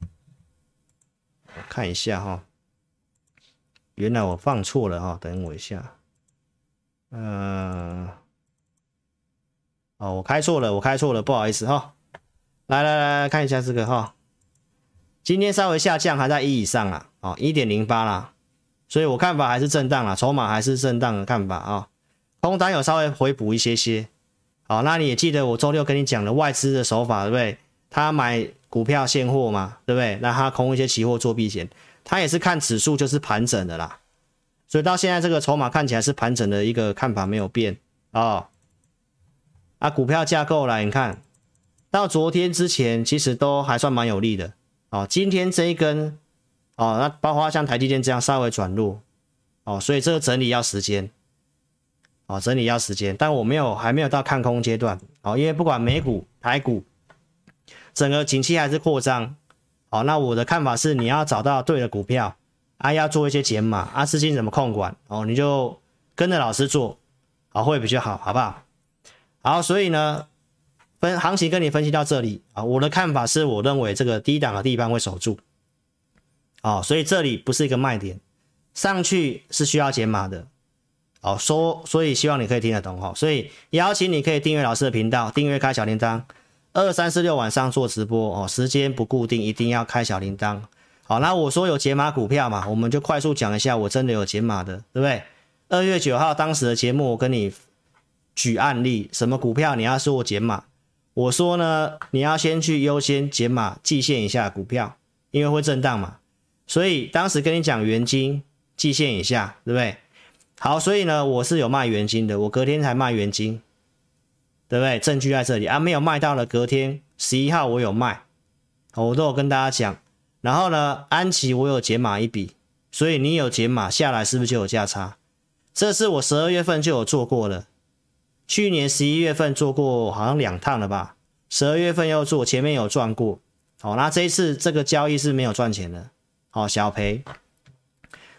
Speaker 1: 我看一下哈，原来我放错了哈，等我一下。嗯，哦，我开错了，我开错了，不好意思哈。来来来，看一下这个哈。今天稍微下降，还在一以上啊，哦，一点零八啦，所以我看法还是震荡啦，筹码还是震荡的看法啊，空单有稍微回补一些些，好，那你也记得我周六跟你讲的外资的手法，对不对？他买股票现货嘛，对不对？那他空一些期货做避险，他也是看指数就是盘整的啦，所以到现在这个筹码看起来是盘整的一个看法没有变哦，啊，股票架构来，你看到昨天之前其实都还算蛮有利的。哦，今天这一根，哦，那包括像台积电这样稍微转弱，哦，所以这个整理要时间，哦，整理要时间，但我没有还没有到看空阶段，哦，因为不管美股、台股，整个景气还是扩张，哦，那我的看法是你要找到对的股票，啊，要做一些减码，啊，资金怎么控管，哦，你就跟着老师做，啊，会比较好，好不好？好，所以呢。分行情跟你分析到这里啊，我的看法是我认为这个低档的地方会守住，哦，所以这里不是一个卖点，上去是需要减码的，哦，说所以希望你可以听得懂哈，所以邀请你可以订阅老师的频道，订阅开小铃铛，二三四六晚上做直播哦，时间不固定，一定要开小铃铛，好，那我说有解码股票嘛，我们就快速讲一下，我真的有解码的，对不对？二月九号当时的节目我跟你举案例，什么股票你要说我减码？我说呢，你要先去优先解码季线以下股票，因为会震荡嘛。所以当时跟你讲元金季线以下，对不对？好，所以呢，我是有卖元金的，我隔天才卖元金，对不对？证据在这里啊，没有卖到了，隔天十一号我有卖，我都有跟大家讲。然后呢，安琪我有解码一笔，所以你有解码下来，是不是就有价差？这是我十二月份就有做过了。去年十一月份做过，好像两趟了吧？十二月份又做，前面有赚过。好，那这一次这个交易是没有赚钱的，哦，小赔。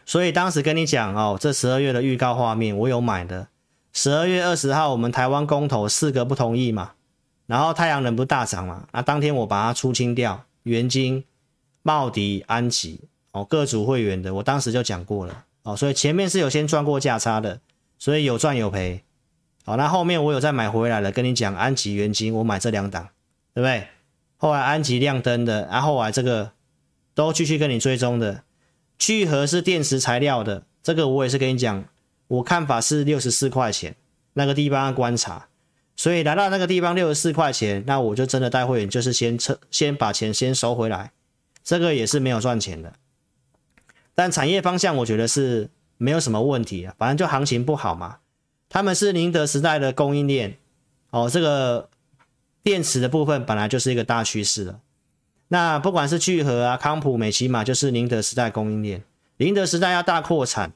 Speaker 1: 所以当时跟你讲哦，这十二月的预告画面我有买的。十二月二十号我们台湾公投四个不同意嘛，然后太阳能不大涨嘛，那当天我把它出清掉，元晶、茂迪、安吉哦，各组会员的，我当时就讲过了哦，所以前面是有先赚过价差的，所以有赚有赔。好，那后面我有再买回来了，跟你讲安吉、元晶，我买这两档，对不对？后来安吉亮灯的，然后后来这个都继续跟你追踪的。聚合是电池材料的，这个我也是跟你讲，我看法是六十四块钱那个地方观察，所以来到那个地方六十四块钱，那我就真的带会员就是先撤，先把钱先收回来，这个也是没有赚钱的。但产业方向我觉得是没有什么问题啊，反正就行情不好嘛。他们是宁德时代的供应链哦，这个电池的部分本来就是一个大趋势了。那不管是聚合啊、康普、美琪玛，就是宁德时代供应链。宁德时代要大扩产，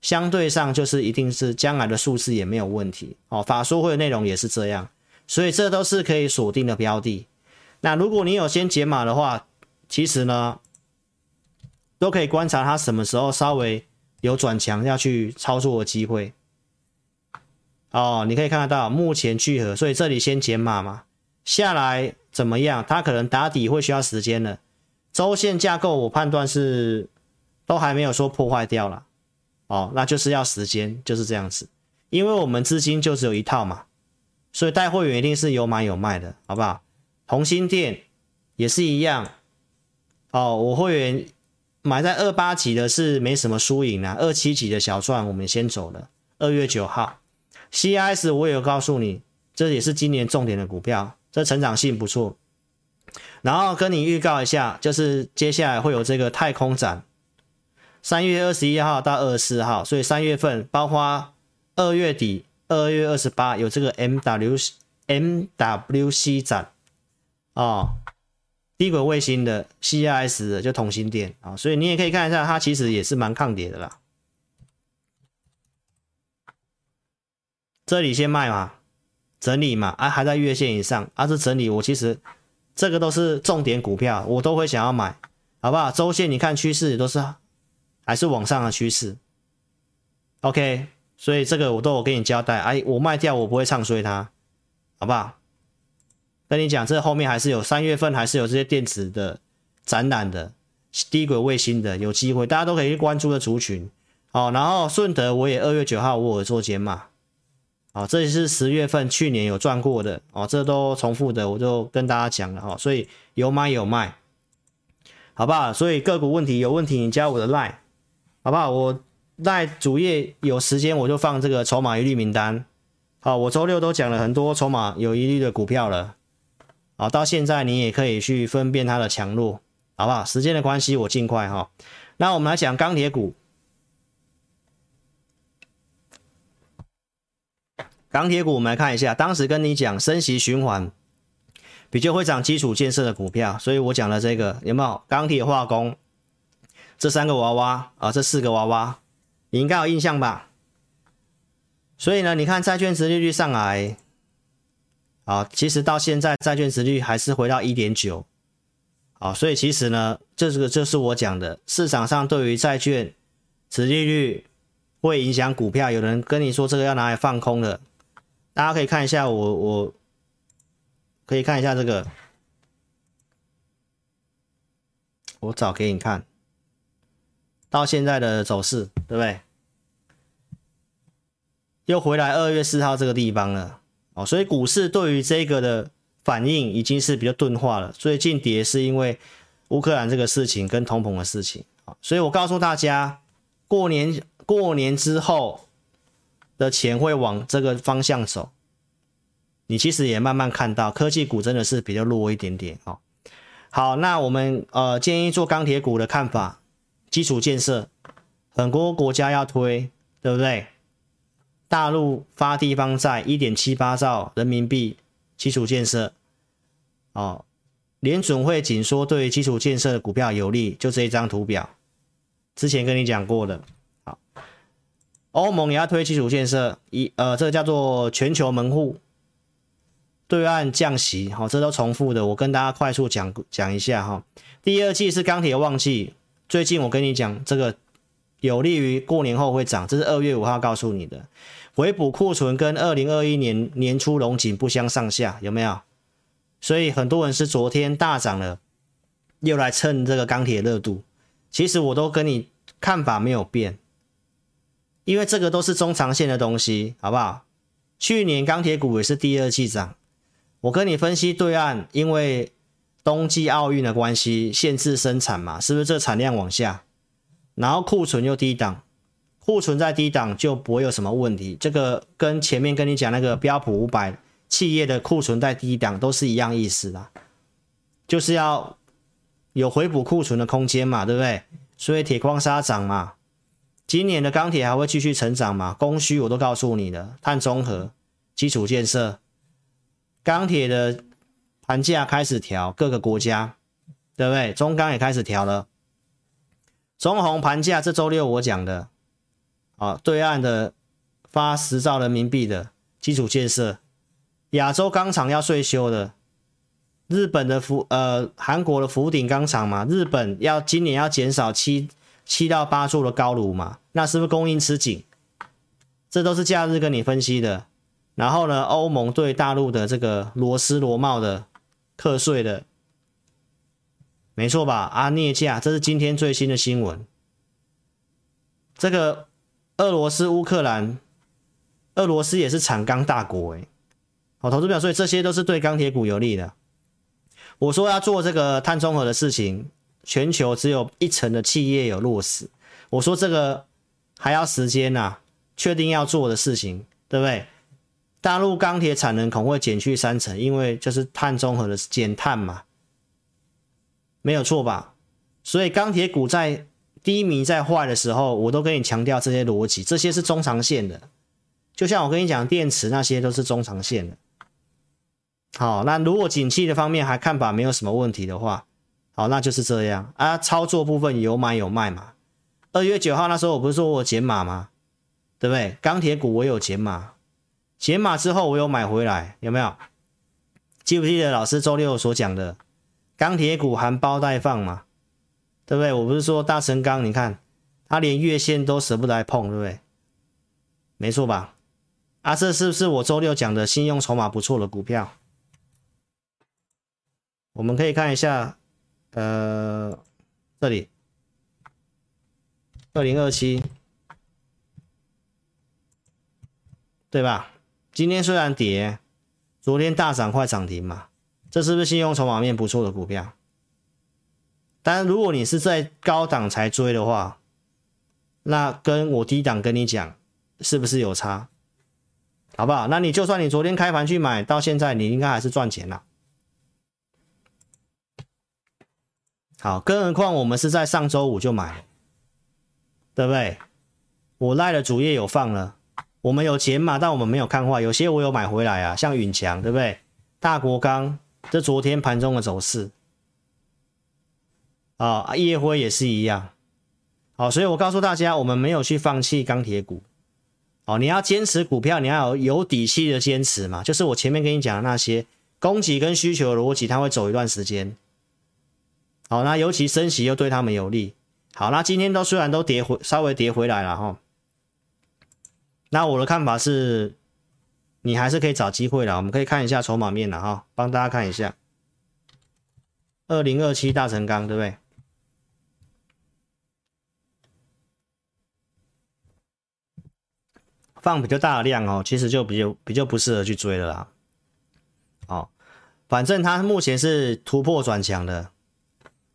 Speaker 1: 相对上就是一定是将来的数字也没有问题哦。法说会的内容也是这样，所以这都是可以锁定的标的。那如果你有先解码的话，其实呢，都可以观察它什么时候稍微有转强要去操作的机会。哦，你可以看得到目前聚合，所以这里先解码嘛，下来怎么样？它可能打底会需要时间的。周线架构我判断是都还没有说破坏掉了，哦，那就是要时间，就是这样子。因为我们资金就只有一套嘛，所以带会员一定是有买有卖的，好不好？同心店也是一样，哦，我会员买在二八级的是没什么输赢啊，二七级的小赚我们先走了，二月九号。CIS 我有告诉你，这也是今年重点的股票，这成长性不错。然后跟你预告一下，就是接下来会有这个太空展，三月二十一号到二十四号，所以三月份包括二月底二月二十八有这个 MW MWC 展哦，低轨卫星的 CIS 的就同心电啊，所以你也可以看一下，它其实也是蛮抗跌的啦。这里先卖嘛，整理嘛，啊还在月线以上，啊这整理我其实这个都是重点股票，我都会想要买，好不好？周线你看趋势都是还是往上的趋势，OK，所以这个我都有跟你交代，哎，我卖掉我不会唱衰它，好不好？跟你讲，这后面还是有三月份还是有这些电子的展览的低轨卫星的有机会，大家都可以去关注的族群，哦，然后顺德我也二月九号我有做减码。哦，这也是十月份去年有赚过的哦，这都重复的，我就跟大家讲了哈，所以有买有卖，好不好？所以个股问题有问题，你加我的 line，好不好？我 line 主页有时间我就放这个筹码一律名单，好，我周六都讲了很多筹码有疑虑的股票了，好，到现在你也可以去分辨它的强弱，好不好？时间的关系，我尽快哈。那我们来讲钢铁股。钢铁股，我们来看一下，当时跟你讲升息循环比较会涨基础建设的股票，所以我讲了这个有没有？钢铁化工这三个娃娃啊，这四个娃娃，你应该有印象吧？所以呢，你看债券殖利率上来啊，其实到现在债券殖利率还是回到一点九啊，所以其实呢，这个就是我讲的，市场上对于债券殖利率会影响股票，有人跟你说这个要拿来放空的。大家可以看一下我，我可以看一下这个，我找给你看，到现在的走势，对不对？又回来二月四号这个地方了，哦，所以股市对于这个的反应已经是比较钝化了。最近跌是因为乌克兰这个事情跟通膨的事情，所以我告诉大家，过年过年之后。的钱会往这个方向走，你其实也慢慢看到科技股真的是比较弱一点点哦。好，那我们呃建议做钢铁股的看法，基础建设很多国家要推，对不对？大陆发地方债一点七八兆人民币，基础建设哦，联准会紧缩对基础建设的股票有利，就这一张图表，之前跟你讲过的。欧盟也要推基础建设，一呃，这个叫做全球门户，对岸降息，好，这都重复的，我跟大家快速讲讲一下哈。第二季是钢铁旺季，最近我跟你讲这个有利于过年后会涨，这是二月五号告诉你的。回补库存跟二零二一年年初龙井不相上下，有没有？所以很多人是昨天大涨了，又来蹭这个钢铁热度。其实我都跟你看法没有变。因为这个都是中长线的东西，好不好？去年钢铁股也是第二季涨，我跟你分析对岸，因为冬季奥运的关系限制生产嘛，是不是这产量往下？然后库存又低档，库存在低档就不会有什么问题。这个跟前面跟你讲那个标普五百企业的库存在低档都是一样意思的，就是要有回补库存的空间嘛，对不对？所以铁矿砂涨嘛。今年的钢铁还会继续成长吗？供需我都告诉你了，碳中和、基础建设、钢铁的盘价开始调，各个国家对不对？中钢也开始调了。中鸿盘价这周六我讲的，啊，对岸的发十兆人民币的基础建设，亚洲钢厂要税修的，日本的福呃韩国的福鼎钢厂嘛，日本要今年要减少七七到八座的高炉嘛。那是不是供应吃紧？这都是假日跟你分析的。然后呢，欧盟对大陆的这个螺丝螺帽的课税的，没错吧？啊，镍价，这是今天最新的新闻。这个俄罗斯、乌克兰，俄罗斯也是产钢大国诶。好，投资表，所以这些都是对钢铁股有利的。我说要做这个碳中和的事情，全球只有一成的企业有落实。我说这个。还要时间呐、确定要做的事情，对不对？大陆钢铁产能可能会减去三成，因为就是碳中和的减碳嘛，没有错吧？所以钢铁股在低迷、在坏的时候，我都跟你强调这些逻辑，这些是中长线的。就像我跟你讲，电池那些都是中长线的。好，那如果景气的方面还看法没有什么问题的话，好，那就是这样啊。操作部分有买有卖嘛。二月九号那时候，我不是说我减码吗？对不对？钢铁股我有减码，减码之后我有买回来，有没有？记不记得老师周六所讲的钢铁股含苞待放嘛？对不对？我不是说大成钢，你看它连月线都舍不得来碰，对不对？没错吧？啊，这是不是我周六讲的信用筹码不错的股票？我们可以看一下，呃，这里。二零二七，对吧？今天虽然跌，昨天大涨快涨停嘛，这是不是信用筹码面不错的股票？但如果你是在高档才追的话，那跟我低档跟你讲，是不是有差？好不好？那你就算你昨天开盘去买，到现在你应该还是赚钱了。好，更何况我们是在上周五就买。对不对？我赖的主页有放了，我们有减码，但我们没有看坏，有些我有买回来啊，像允强，对不对？大国钢，这昨天盘中的走势，啊、哦，烨辉也是一样，好、哦，所以我告诉大家，我们没有去放弃钢铁股，哦，你要坚持股票，你要有有底气的坚持嘛，就是我前面跟你讲的那些供给跟需求的逻辑，它会走一段时间，好、那尤其升息又对他们有利。好，那今天都虽然都跌回，稍微跌回来了哈。那我的看法是，你还是可以找机会了。我们可以看一下筹码面了哈，帮大家看一下。二零二七大成钢，对不对？放比较大的量哦，其实就比较比较不适合去追了啦。哦，反正它目前是突破转强的，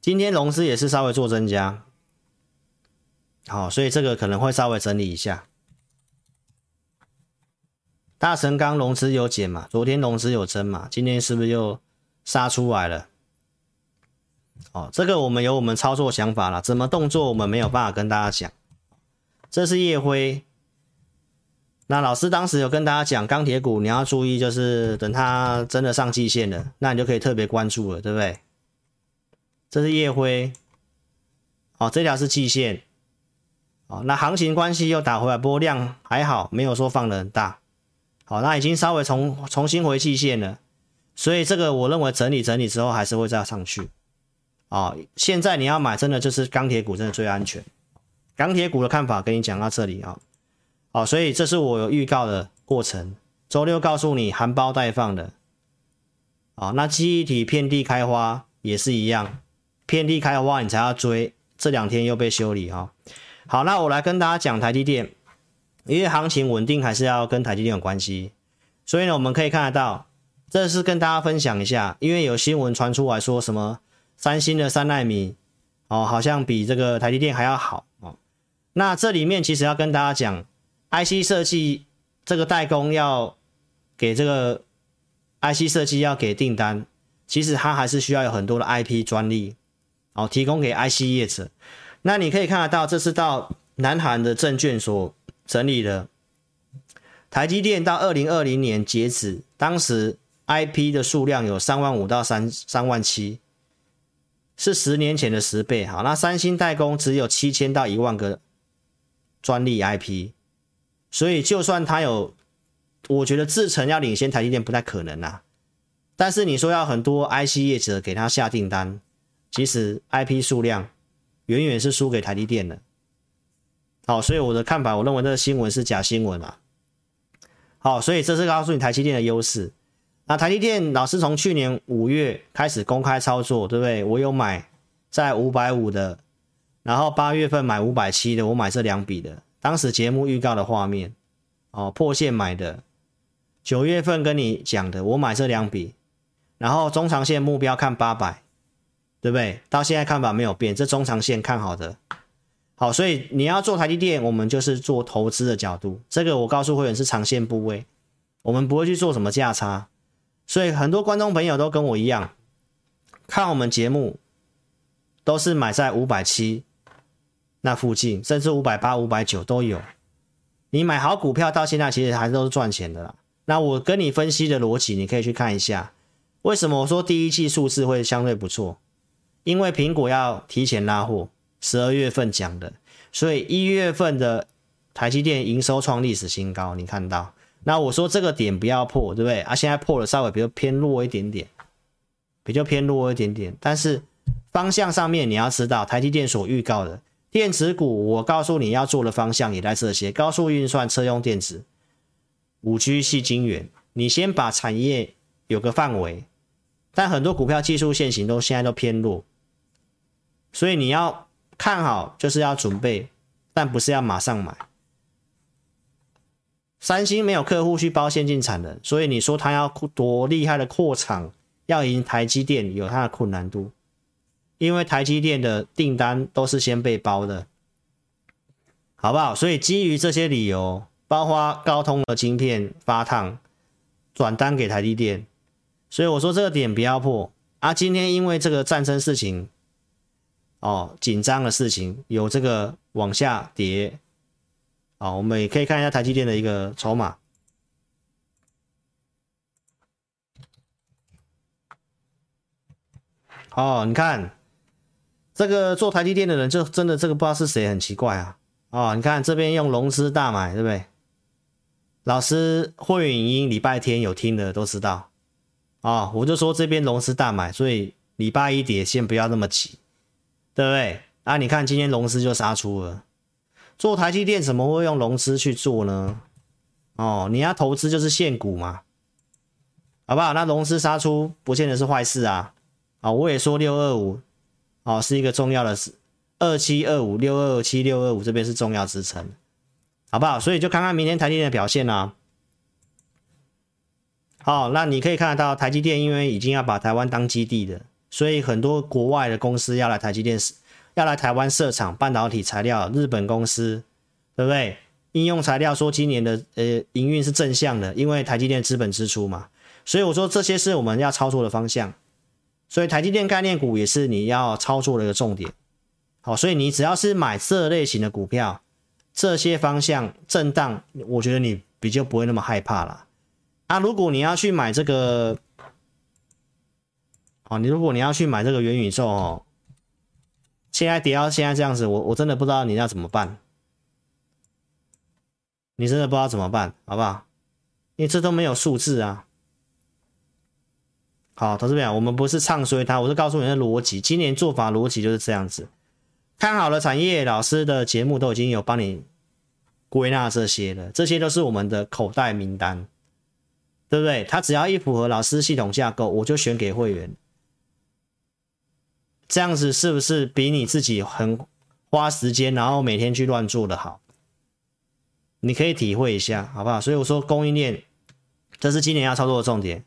Speaker 1: 今天融资也是稍微做增加。好，所以这个可能会稍微整理一下。大神钢融资有减嘛？昨天融资有增嘛？今天是不是又杀出来了？哦，这个我们有我们操作想法了，怎么动作我们没有办法跟大家讲。这是烨辉。那老师当时有跟大家讲，钢铁股你要注意，就是等它真的上季线了，那你就可以特别关注了，对不对？这是夜辉。哦，这条是季线。哦，那行情关系又打回来，波量还好，没有说放的很大。好，那已经稍微重重新回季线了，所以这个我认为整理整理之后还是会再上去。哦，现在你要买，真的就是钢铁股，真的最安全。钢铁股的看法跟你讲到这里啊。好，所以这是我有预告的过程，周六告诉你含苞待放的。哦，那记忆体遍地开花也是一样，遍地开花你才要追，这两天又被修理哈。好，那我来跟大家讲台积电，因为行情稳定还是要跟台积电有关系，所以呢，我们可以看得到，这是跟大家分享一下，因为有新闻传出来说什么三星的三奈米哦，好像比这个台积电还要好哦。那这里面其实要跟大家讲，IC 设计这个代工要给这个 IC 设计要给订单，其实它还是需要有很多的 IP 专利哦，提供给 IC 业者。那你可以看得到，这是到南韩的证券所整理的，台积电到二零二零年截止，当时 IP 的数量有三万五到三三万七，是十年前的十倍。好，那三星代工只有七千到一万个专利 IP，所以就算它有，我觉得制程要领先台积电不太可能啊。但是你说要很多 IC 业者给他下订单，其实 IP 数量远远是输给台积电的。好，所以我的看法，我认为这个新闻是假新闻啊。好，所以这是告诉你台积电的优势。那台积电老师从去年五月开始公开操作，对不对？我有买在五百五的，然后八月份买五百七的，我买这两笔的。当时节目预告的画面，哦，破线买的。九月份跟你讲的，我买这两笔，然后中长线目标看八百，对不对？到现在看法没有变，这中长线看好的。好，所以你要做台积电，我们就是做投资的角度。这个我告诉会员是长线部位，我们不会去做什么价差。所以很多观众朋友都跟我一样，看我们节目都是买在五百七那附近，甚至五百八、五百九都有。你买好股票到现在，其实还是都是赚钱的啦。那我跟你分析的逻辑，你可以去看一下，为什么我说第一季数字会相对不错？因为苹果要提前拉货。十二月份讲的，所以一月份的台积电营收创历史新高，你看到？那我说这个点不要破，对不对？啊，现在破了，稍微比较偏弱一点点，比较偏弱一点点。但是方向上面你要知道，台积电所预告的电子股，我告诉你要做的方向也在这些：高速运算、车用电子、五 G 系晶圆。你先把产业有个范围，但很多股票技术线型都现在都偏弱，所以你要。看好就是要准备，但不是要马上买。三星没有客户去包先进产能，所以你说他要多厉害的扩厂，要赢台积电有它的困难度，因为台积电的订单都是先被包的，好不好？所以基于这些理由，包括高通的晶片发烫转单给台积电，所以我说这个点不要破啊。今天因为这个战争事情。哦，紧张的事情有这个往下跌，啊、哦，我们也可以看一下台积电的一个筹码。哦，你看这个做台积电的人，就真的这个不知道是谁，很奇怪啊。哦，你看这边用融资大买，对不对？老师会员影音礼拜天有听的都知道。哦，我就说这边融资大买，所以礼拜一跌先不要那么急。对不对？啊，你看今天融资就杀出了，做台积电怎么会用融资去做呢？哦，你要投资就是现股嘛，好不好？那融资杀出不见得是坏事啊。啊、我也说六二五，哦，是一个重要的是二七二五六二七六二五这边是重要支撑，好不好？所以就看看明天台积电的表现啊。好，那你可以看得到台积电因为已经要把台湾当基地的。所以很多国外的公司要来台积电，要来台湾设厂，半导体材料，日本公司，对不对？应用材料说今年的呃营运是正向的，因为台积电资本支出嘛。所以我说这些是我们要操作的方向。所以台积电概念股也是你要操作的一个重点。好，所以你只要是买这类型的股票，这些方向震荡，我觉得你比较不会那么害怕了。啊，如果你要去买这个。哦，你如果你要去买这个元宇宙哦，现在跌到现在这样子，我我真的不知道你要怎么办，你真的不知道怎么办，好不好？因为这都没有数字啊。好，投资朋友，我们不是唱衰它，我是告诉你的逻辑，今年做法逻辑就是这样子。看好了产业，老师的节目都已经有帮你归纳这些了，这些都是我们的口袋名单，对不对？他只要一符合老师系统架构，我就选给会员。这样子是不是比你自己很花时间，然后每天去乱做的好？你可以体会一下，好不好？所以我说供应链，这是今年要操作的重点。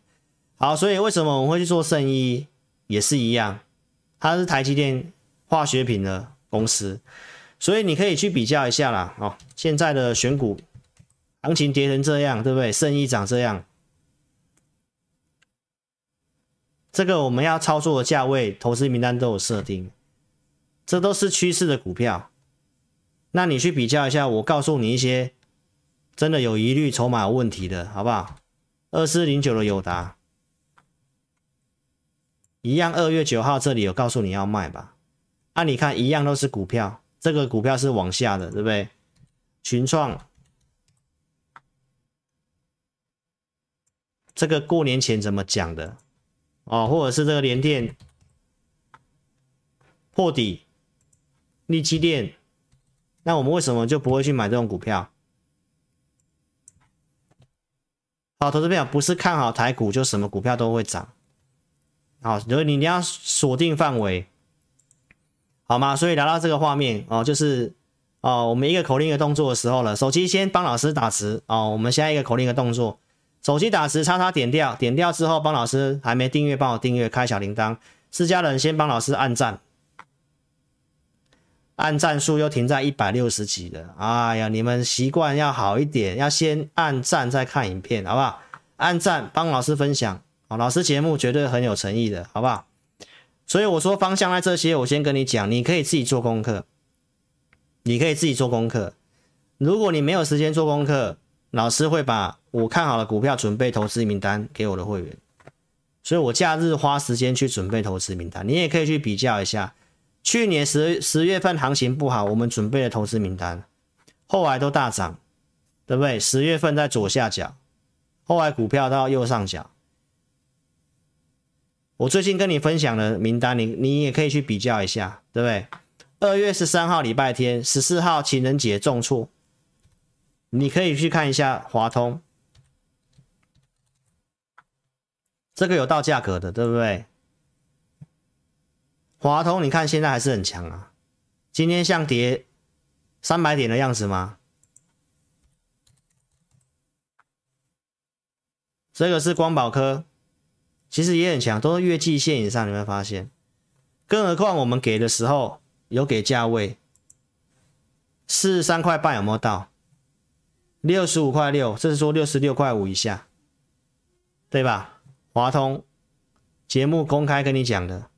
Speaker 1: 好，所以为什么我们会去做圣衣，也是一样，它是台积电化学品的公司，所以你可以去比较一下啦。哦，现在的选股行情跌成这样，对不对？圣衣长这样。这个我们要操作的价位、投资名单都有设定，这都是趋势的股票。那你去比较一下，我告诉你一些真的有疑虑、筹码有问题的，好不好？二四零九的友达，一样，二月九号这里有告诉你要卖吧？啊，你看一样都是股票，这个股票是往下的，对不对？群创，这个过年前怎么讲的？哦，或者是这个联电破底，利基电，那我们为什么就不会去买这种股票？好，投资朋友不是看好台股就什么股票都会涨，好，所以你一定要锁定范围，好吗？所以来到这个画面哦，就是哦，我们一个口令一个动作的时候了，手机先帮老师打词哦，我们下一个口令一个动作。手机打词，叉叉点掉，点掉之后，帮老师还没订阅，帮我订阅，开小铃铛。私家人先帮老师按赞，按赞数又停在一百六十几了。哎呀，你们习惯要好一点，要先按赞再看影片，好不好？按赞帮老师分享，好，老师节目绝对很有诚意的，好不好？所以我说方向在这些，我先跟你讲，你可以自己做功课，你可以自己做功课。如果你没有时间做功课，老师会把我看好的股票准备投资名单给我的会员，所以我假日花时间去准备投资名单。你也可以去比较一下，去年十十月份行情不好，我们准备的投资名单，后来都大涨，对不对？十月份在左下角，后来股票到右上角。我最近跟你分享的名单，你你也可以去比较一下，对不对？二月十三号礼拜天，十四号情人节重挫。你可以去看一下华通，这个有到价格的，对不对？华通，你看现在还是很强啊，今天像跌三百点的样子吗？这个是光宝科，其实也很强，都是月季线以上，你会发现。更何况我们给的时候有给价位，四十三块半有没有到？六十五块六，这是说六十六块五以下，对吧？华通节目公开跟你讲的，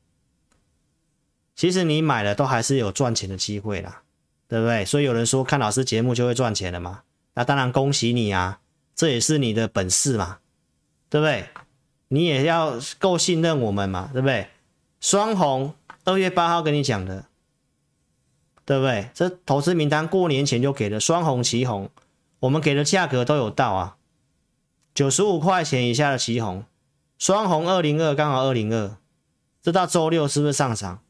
Speaker 1: 其实你买了都还是有赚钱的机会啦，对不对？所以有人说看老师节目就会赚钱了嘛，那当然恭喜你啊，这也是你的本事嘛，对不对？你也要够信任我们嘛，对不对？双红二月八号跟你讲的，对不对？这投资名单过年前就给了双红、奇红。我们给的价格都有到啊，九十五块钱以下的旗红，双红二零二刚好二零二，这到周六是不是上涨？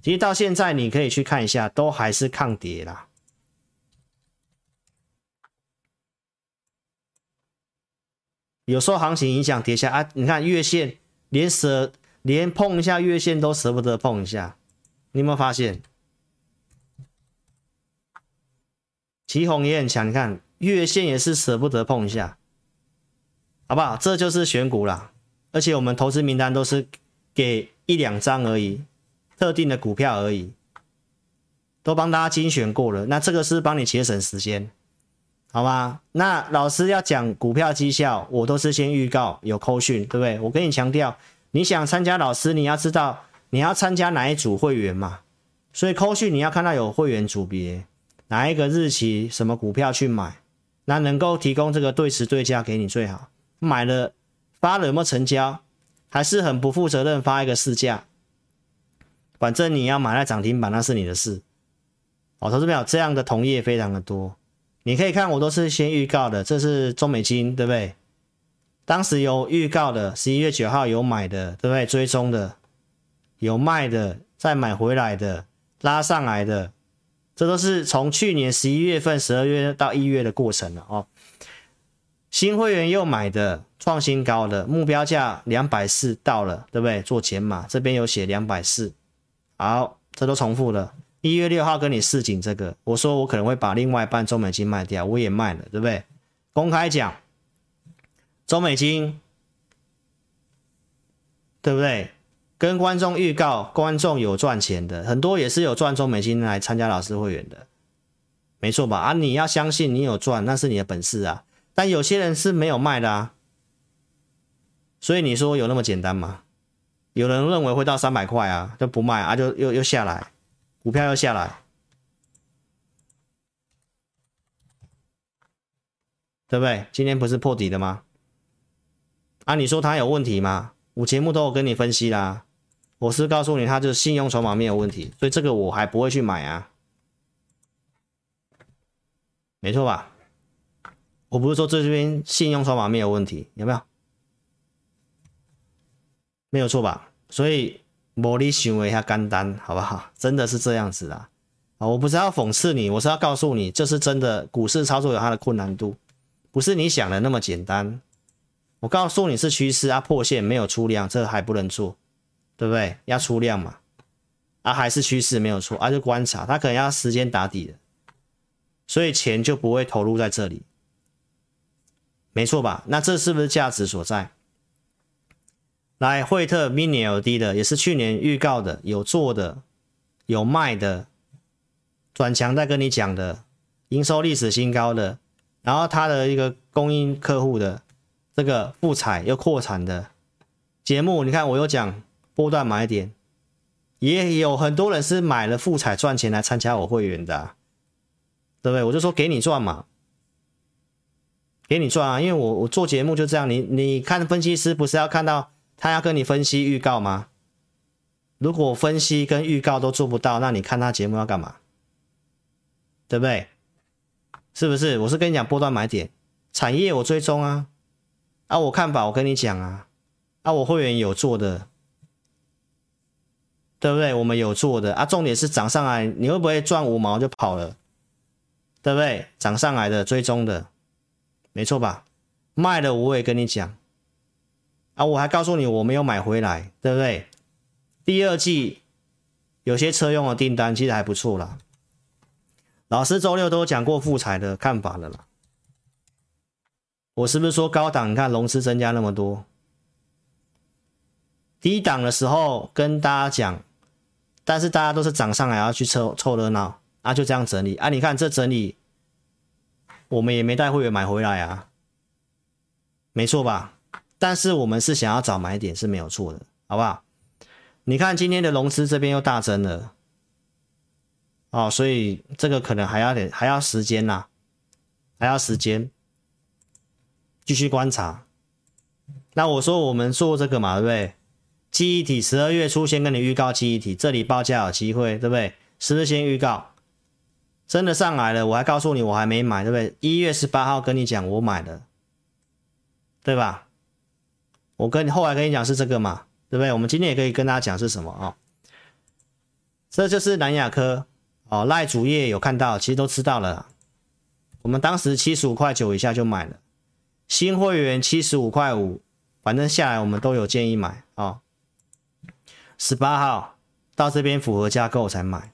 Speaker 1: 其实到现在你可以去看一下，都还是抗跌啦。有时候行情影响跌下啊，你看月线连舍连碰一下月线都舍不得碰一下，你有没有发现？旗红也很强，你看。月线也是舍不得碰一下，好不好？这就是选股啦，而且我们投资名单都是给一两张而已，特定的股票而已，都帮大家精选过了。那这个是帮你节省时间，好吗？那老师要讲股票绩效，我都是先预告有扣讯，对不对？我跟你强调，你想参加老师，你要知道你要参加哪一组会员嘛，所以扣讯你要看到有会员组别，哪一个日期，什么股票去买。那能够提供这个对时对价给你最好，买了发了有没有成交？还是很不负责任发一个市价？反正你要买在涨停板那是你的事。哦，投资朋友这样的同业非常的多，你可以看我都是先预告的，这是中美金对不对？当时有预告的，十一月九号有买的对不对？追踪的，有卖的，再买回来的，拉上来的。这都是从去年十一月份、十二月到一月的过程了哦。新会员又买的创新高的目标价两百四到了，对不对？做减码，这边有写两百四。好，这都重复了。一月六号跟你示警这个，我说我可能会把另外一半中美金卖掉，我也卖了，对不对？公开讲，中美金，对不对？跟观众预告观众有赚钱的很多也是有赚中美金来参加老师会员的。没错吧？啊你要相信你有赚那是你的本事啊。但有些人是没有卖的啊。所以你说有那么简单吗？有人认为会到三百块啊就不卖啊就又又下来股票又下来对不对？今天不是破底的吗？啊你说他有问题吗？我节目都有跟你分析啦我是告诉你它就是信用筹码面有问题，所以这个我还不会去买啊，没错吧？我不是说这边信用筹码面有问题，有没有？没有错吧？所以魔力行为一下干单，好不好？真的是这样子啦。啊！我不是要讽刺你，我是要告诉你，这是真的。股市操作有它的困难度，不是你想的那么简单。我告诉你是趋势啊，破线没有出量，这还不能做，对不对？要出量嘛？啊，还是趋势没有错，啊，就观察，它可能要时间打底的，所以钱就不会投入在这里，没错吧？那这是不是价值所在？来，惠特 Mini LED 的也是去年预告的，有做的，有卖的，转强在跟你讲的，营收历史新高的，然后它的一个供应客户的这个富采又扩产的节目，你看我有讲波段买点，也有很多人是买了富彩赚钱来参加我会员的，对不对？我就说给你赚嘛，给你赚啊，因为我我做节目就这样，你你看分析师不是要看到。他要跟你分析预告吗？如果分析跟预告都做不到，那你看他节目要干嘛？对不对？是不是？我是跟你讲波段买点，产业我追踪啊，啊，我看法我跟你讲啊，啊，我会员有做的，对不对？我们有做的啊，重点是涨上来，你会不会赚五毛就跑了？对不对？涨上来的追踪的，没错吧？卖了我也跟你讲。啊，我还告诉你我没有买回来，对不对？第二季有些车用的订单其实还不错啦。老师周六都讲过富采的看法了啦。我是不是说高档？你看融资增加那么多，低档的时候跟大家讲，但是大家都是涨上来要去凑凑热闹啊，就这样整理啊。你看这整理，我们也没带会员买回来啊，没错吧？但是我们是想要找买点是没有错的，好不好？你看今天的融资这边又大增了，哦，所以这个可能还要点还要时间呐，还要时间，继续观察。那我说我们做这个嘛，对不对？记忆体十二月初先跟你预告记忆体，这里报价有机会，对不对？是不是先预告？真的上来了，我还告诉你我还没买，对不对？一月十八号跟你讲我买了，对吧？我跟你后来跟你讲是这个嘛，对不对？我们今天也可以跟大家讲是什么啊、哦？这就是南亚科哦，赖主页有看到，其实都知道了。我们当时七十五块九以下就买了，新会员七十五块五，反正下来我们都有建议买啊。十、八号到这边符合架构才买。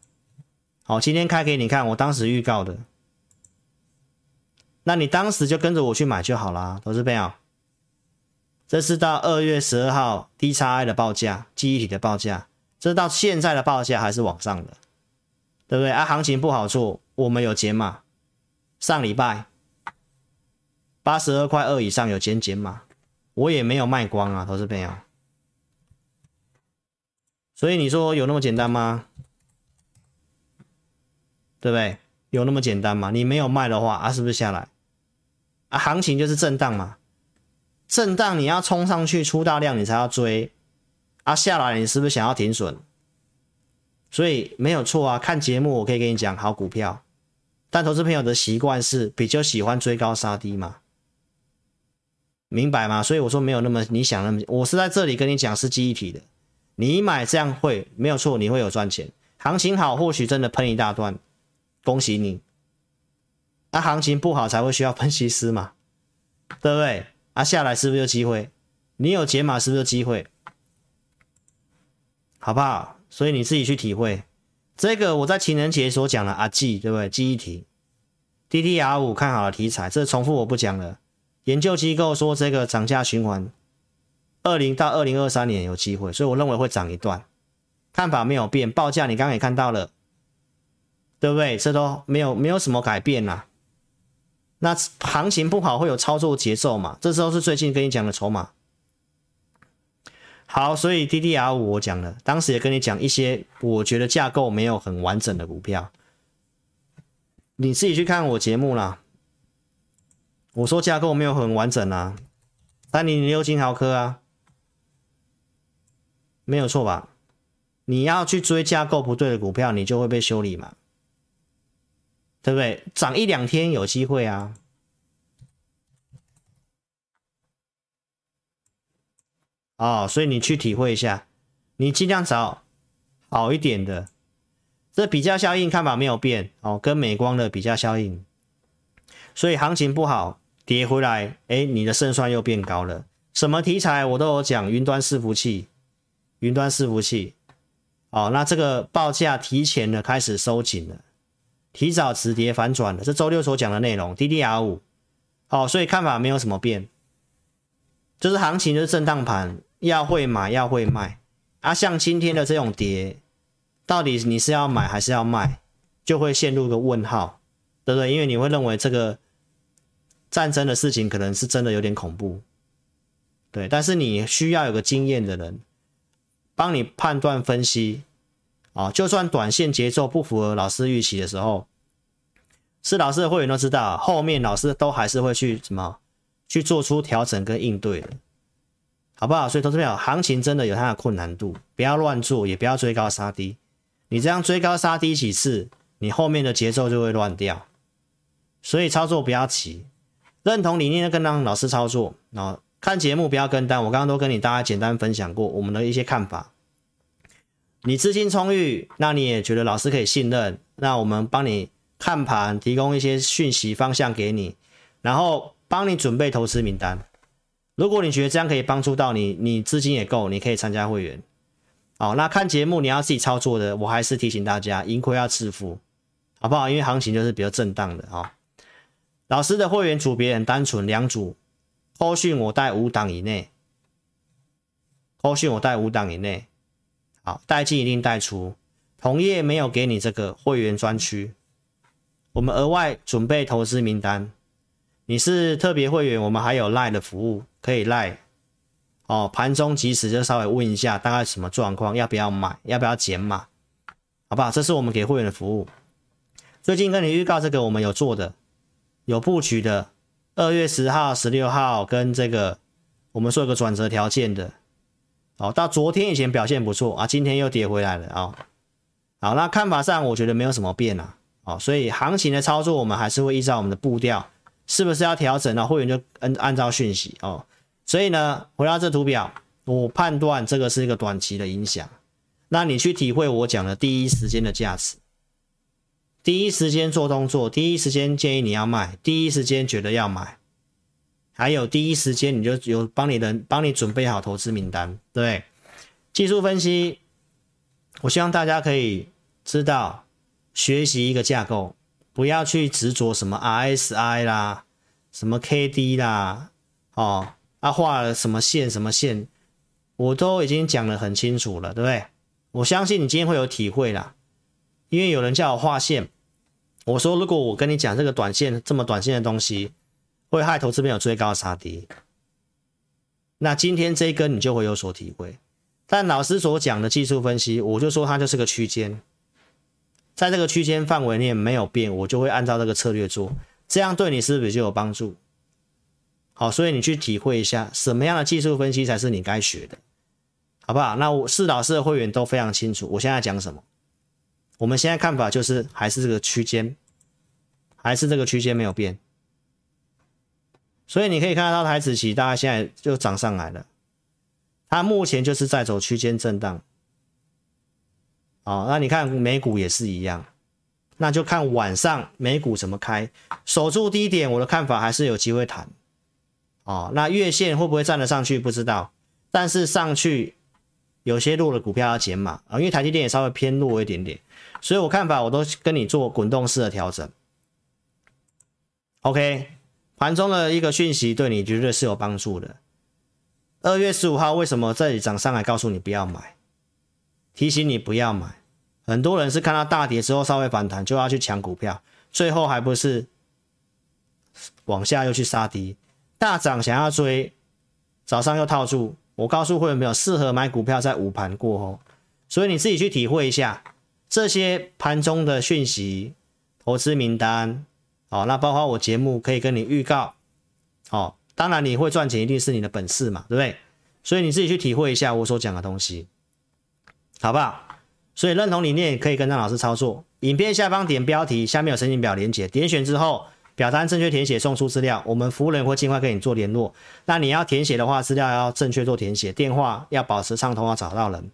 Speaker 1: 好、今天开给你看，我当时预告的，那你当时就跟着我去买就好啦，投资朋友。这是到二月十二号 DXi 的报价，记忆体的报价，这到现在的报价还是往上的，对不对？啊，行情不好做，我们有减码，上礼拜八十二块二以上有减减码，我也没有卖光啊，投资朋友。所以你说有那么简单吗？对不对？有那么简单吗？你没有卖的话啊，是不是下来？啊，行情就是震荡嘛。震荡你要冲上去出大量，你才要追啊，下来你是不是想要停损？所以没有错啊，看节目我可以跟你讲好股票，但投资朋友的习惯是比较喜欢追高杀低嘛，明白吗？所以我说没有那么你想那么，我是在这里跟你讲是记忆体的，你买这样会没有错，你会有赚钱，行情好或许真的喷一大段，恭喜你，那行情不好才会需要分析师嘛，对不对？啊，下来是不是有机会？你有解码是不是有机会？好不好？所以你自己去体会。这个我在情人节所讲的阿记，对不对？记忆题，DDR 五看好了题材，这重复我不讲了。研究机构说这个涨价循环，二零到二零二三年有机会，所以我认为会涨一段，看法没有变。报价你刚刚也看到了，对不对？这都没有没有什么改变啦。那行情不好会有操作节奏嘛？这时候是最近跟你讲的筹码。好，所以 DDR 五我讲了，当时也跟你讲一些我觉得架构没有很完整的股票，你自己去看我节目啦。我说架构没有很完整啊，三零零六金豪科啊，没有错吧？你要去追架构不对的股票，你就会被修理嘛，对不对？涨一两天有机会啊，哦，所以你去体会一下，你尽量找好一点的。这比较效应看法没有变哦，跟美光的比较效应，所以行情不好跌回来，哎，你的胜算又变高了。什么题材我都有讲，云端伺服器，云端伺服器，哦，那这个报价提前的开始收紧了，提早止跌反转了，这周六所讲的内容，DDR 五，哦，所以看法没有什么变，就是行情就是震荡盘，要会买要会卖啊，像今天的这种跌。到底你是要买还是要卖，就会陷入个问号，对不对？因为你会认为这个战争的事情可能是真的有点恐怖，对。但是你需要有个经验的人帮你判断分析，啊，就算短线节奏不符合老师预期的时候，是老师的会员都知道，后面老师都还是会去什么去做出调整跟应对的，好不好？所以投资朋友，行情真的有它的困难度，不要乱做，也不要追高杀低。你这样追高杀低几次，你后面的节奏就会乱掉，所以操作不要急，认同理念的跟上老师操作，然后看节目不要跟单。我刚刚都跟你大家简单分享过我们的一些看法。你资金充裕，那你也觉得老师可以信任，那我们帮你看盘，提供一些讯息方向给你，然后帮你准备投资名单。如果你觉得这样可以帮助到你，你资金也够，你可以参加会员。好，那看节目你要自己操作的，我还是提醒大家，盈亏要自负，好不好？因为行情就是比较震荡的啊。老师的会员组别很单纯，两组，后续我带五档以内，后续我带五档以内，好，带进一定带出，同业没有给你这个会员专区，我们额外准备投资名单，你是特别会员，我们还有赖的服务可以赖。哦，盘中即时就稍微问一下大概什么状况，要不要买，要不要减码，好不好？这是我们给会员的服务。最近跟你预告这个，我们有做的，有布局的，二月十号、十六号跟这个我们说一个转折条件的，哦，到昨天以前表现不错啊，今天又跌回来了啊、哦。好，那看法上我觉得没有什么变啊，哦，所以行情的操作我们还是会依照我们的步调，是不是要调整呢？会员就按按照讯息哦。所以呢，回到这图表，我判断这个是一个短期的影响。那你去体会我讲的第一时间的价值，第一时间做动作，第一时间建议你要卖，第一时间觉得要买，还有第一时间你就有帮你的帮你准备好投资名单，对。技术分析，我希望大家可以知道学习一个架构，不要去执着什么 RSI 啦，什么 KD 啦，哦。啊，画了什么线什么线，我都已经讲得很清楚了，对不对？我相信你今天会有体会啦，因为有人叫我画线，我说如果我跟你讲这个短线这么短线的东西，会害投资朋友追高杀低，那今天这一根你就会有所体会。但老师所讲的技术分析，我就说它就是个区间，在这个区间范围内没有变，我就会按照这个策略做，这样对你是不是就有帮助？好，所以你去体会一下，什么样的技术分析才是你该学的，好不好？那我是老师的会员都非常清楚，我现在讲什么？我们现在看法就是还是这个区间，还是这个区间没有变。所以你可以看得到台子期，大概现在就涨上来了，它目前就是在走区间震荡。哦，那你看美股也是一样，那就看晚上美股怎么开，守住低点，我的看法还是有机会弹。哦，那月线会不会站得上去？不知道，但是上去有些弱的股票要减码啊，因为台积电也稍微偏弱一点点，所以我看法我都跟你做滚动式的调整。OK，盘中的一个讯息对你绝对是有帮助的。二月十五号为什么这里涨上来告诉你不要买，提醒你不要买，很多人是看到大跌之后稍微反弹就要去抢股票，最后还不是往下又去杀低。大涨想要追，早上又套住。我告诉会员没有适合买股票在午盘过后，所以你自己去体会一下这些盘中的讯息、投资名单。好，那包括我节目可以跟你预告哦，当然你会赚钱一定是你的本事嘛，对不对？所以你自己去体会一下我所讲的东西，好不好？所以认同理念可以跟张老师操作。影片下方点标题，下面有申请表连接，点选之后，表单正确填写，送出资料，我们服务人会尽快跟你做联络。那你要填写的话，资料要正确做填写，电话要保持畅通，要找到人，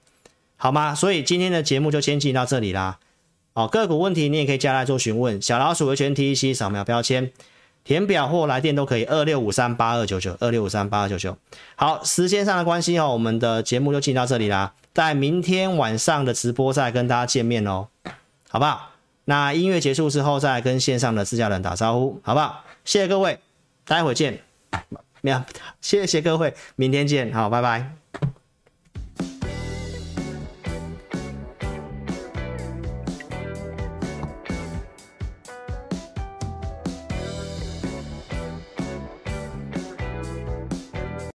Speaker 1: 好吗？所以今天的节目就先进到这里啦。哦，个股问题你也可以加来做询问，小老鼠维权 TEC 扫描标签，填表或来电都可以，二六五三八二九九，二六五三八二九九。好，时间上的关系哦，我们的节目就进到这里啦，在明天晚上的直播再跟大家见面哦。好不好？那音乐结束之后，再跟线上的自家人打招呼，好不好？谢谢各位，待会见。没有，谢谢各位，明天见。好，拜拜。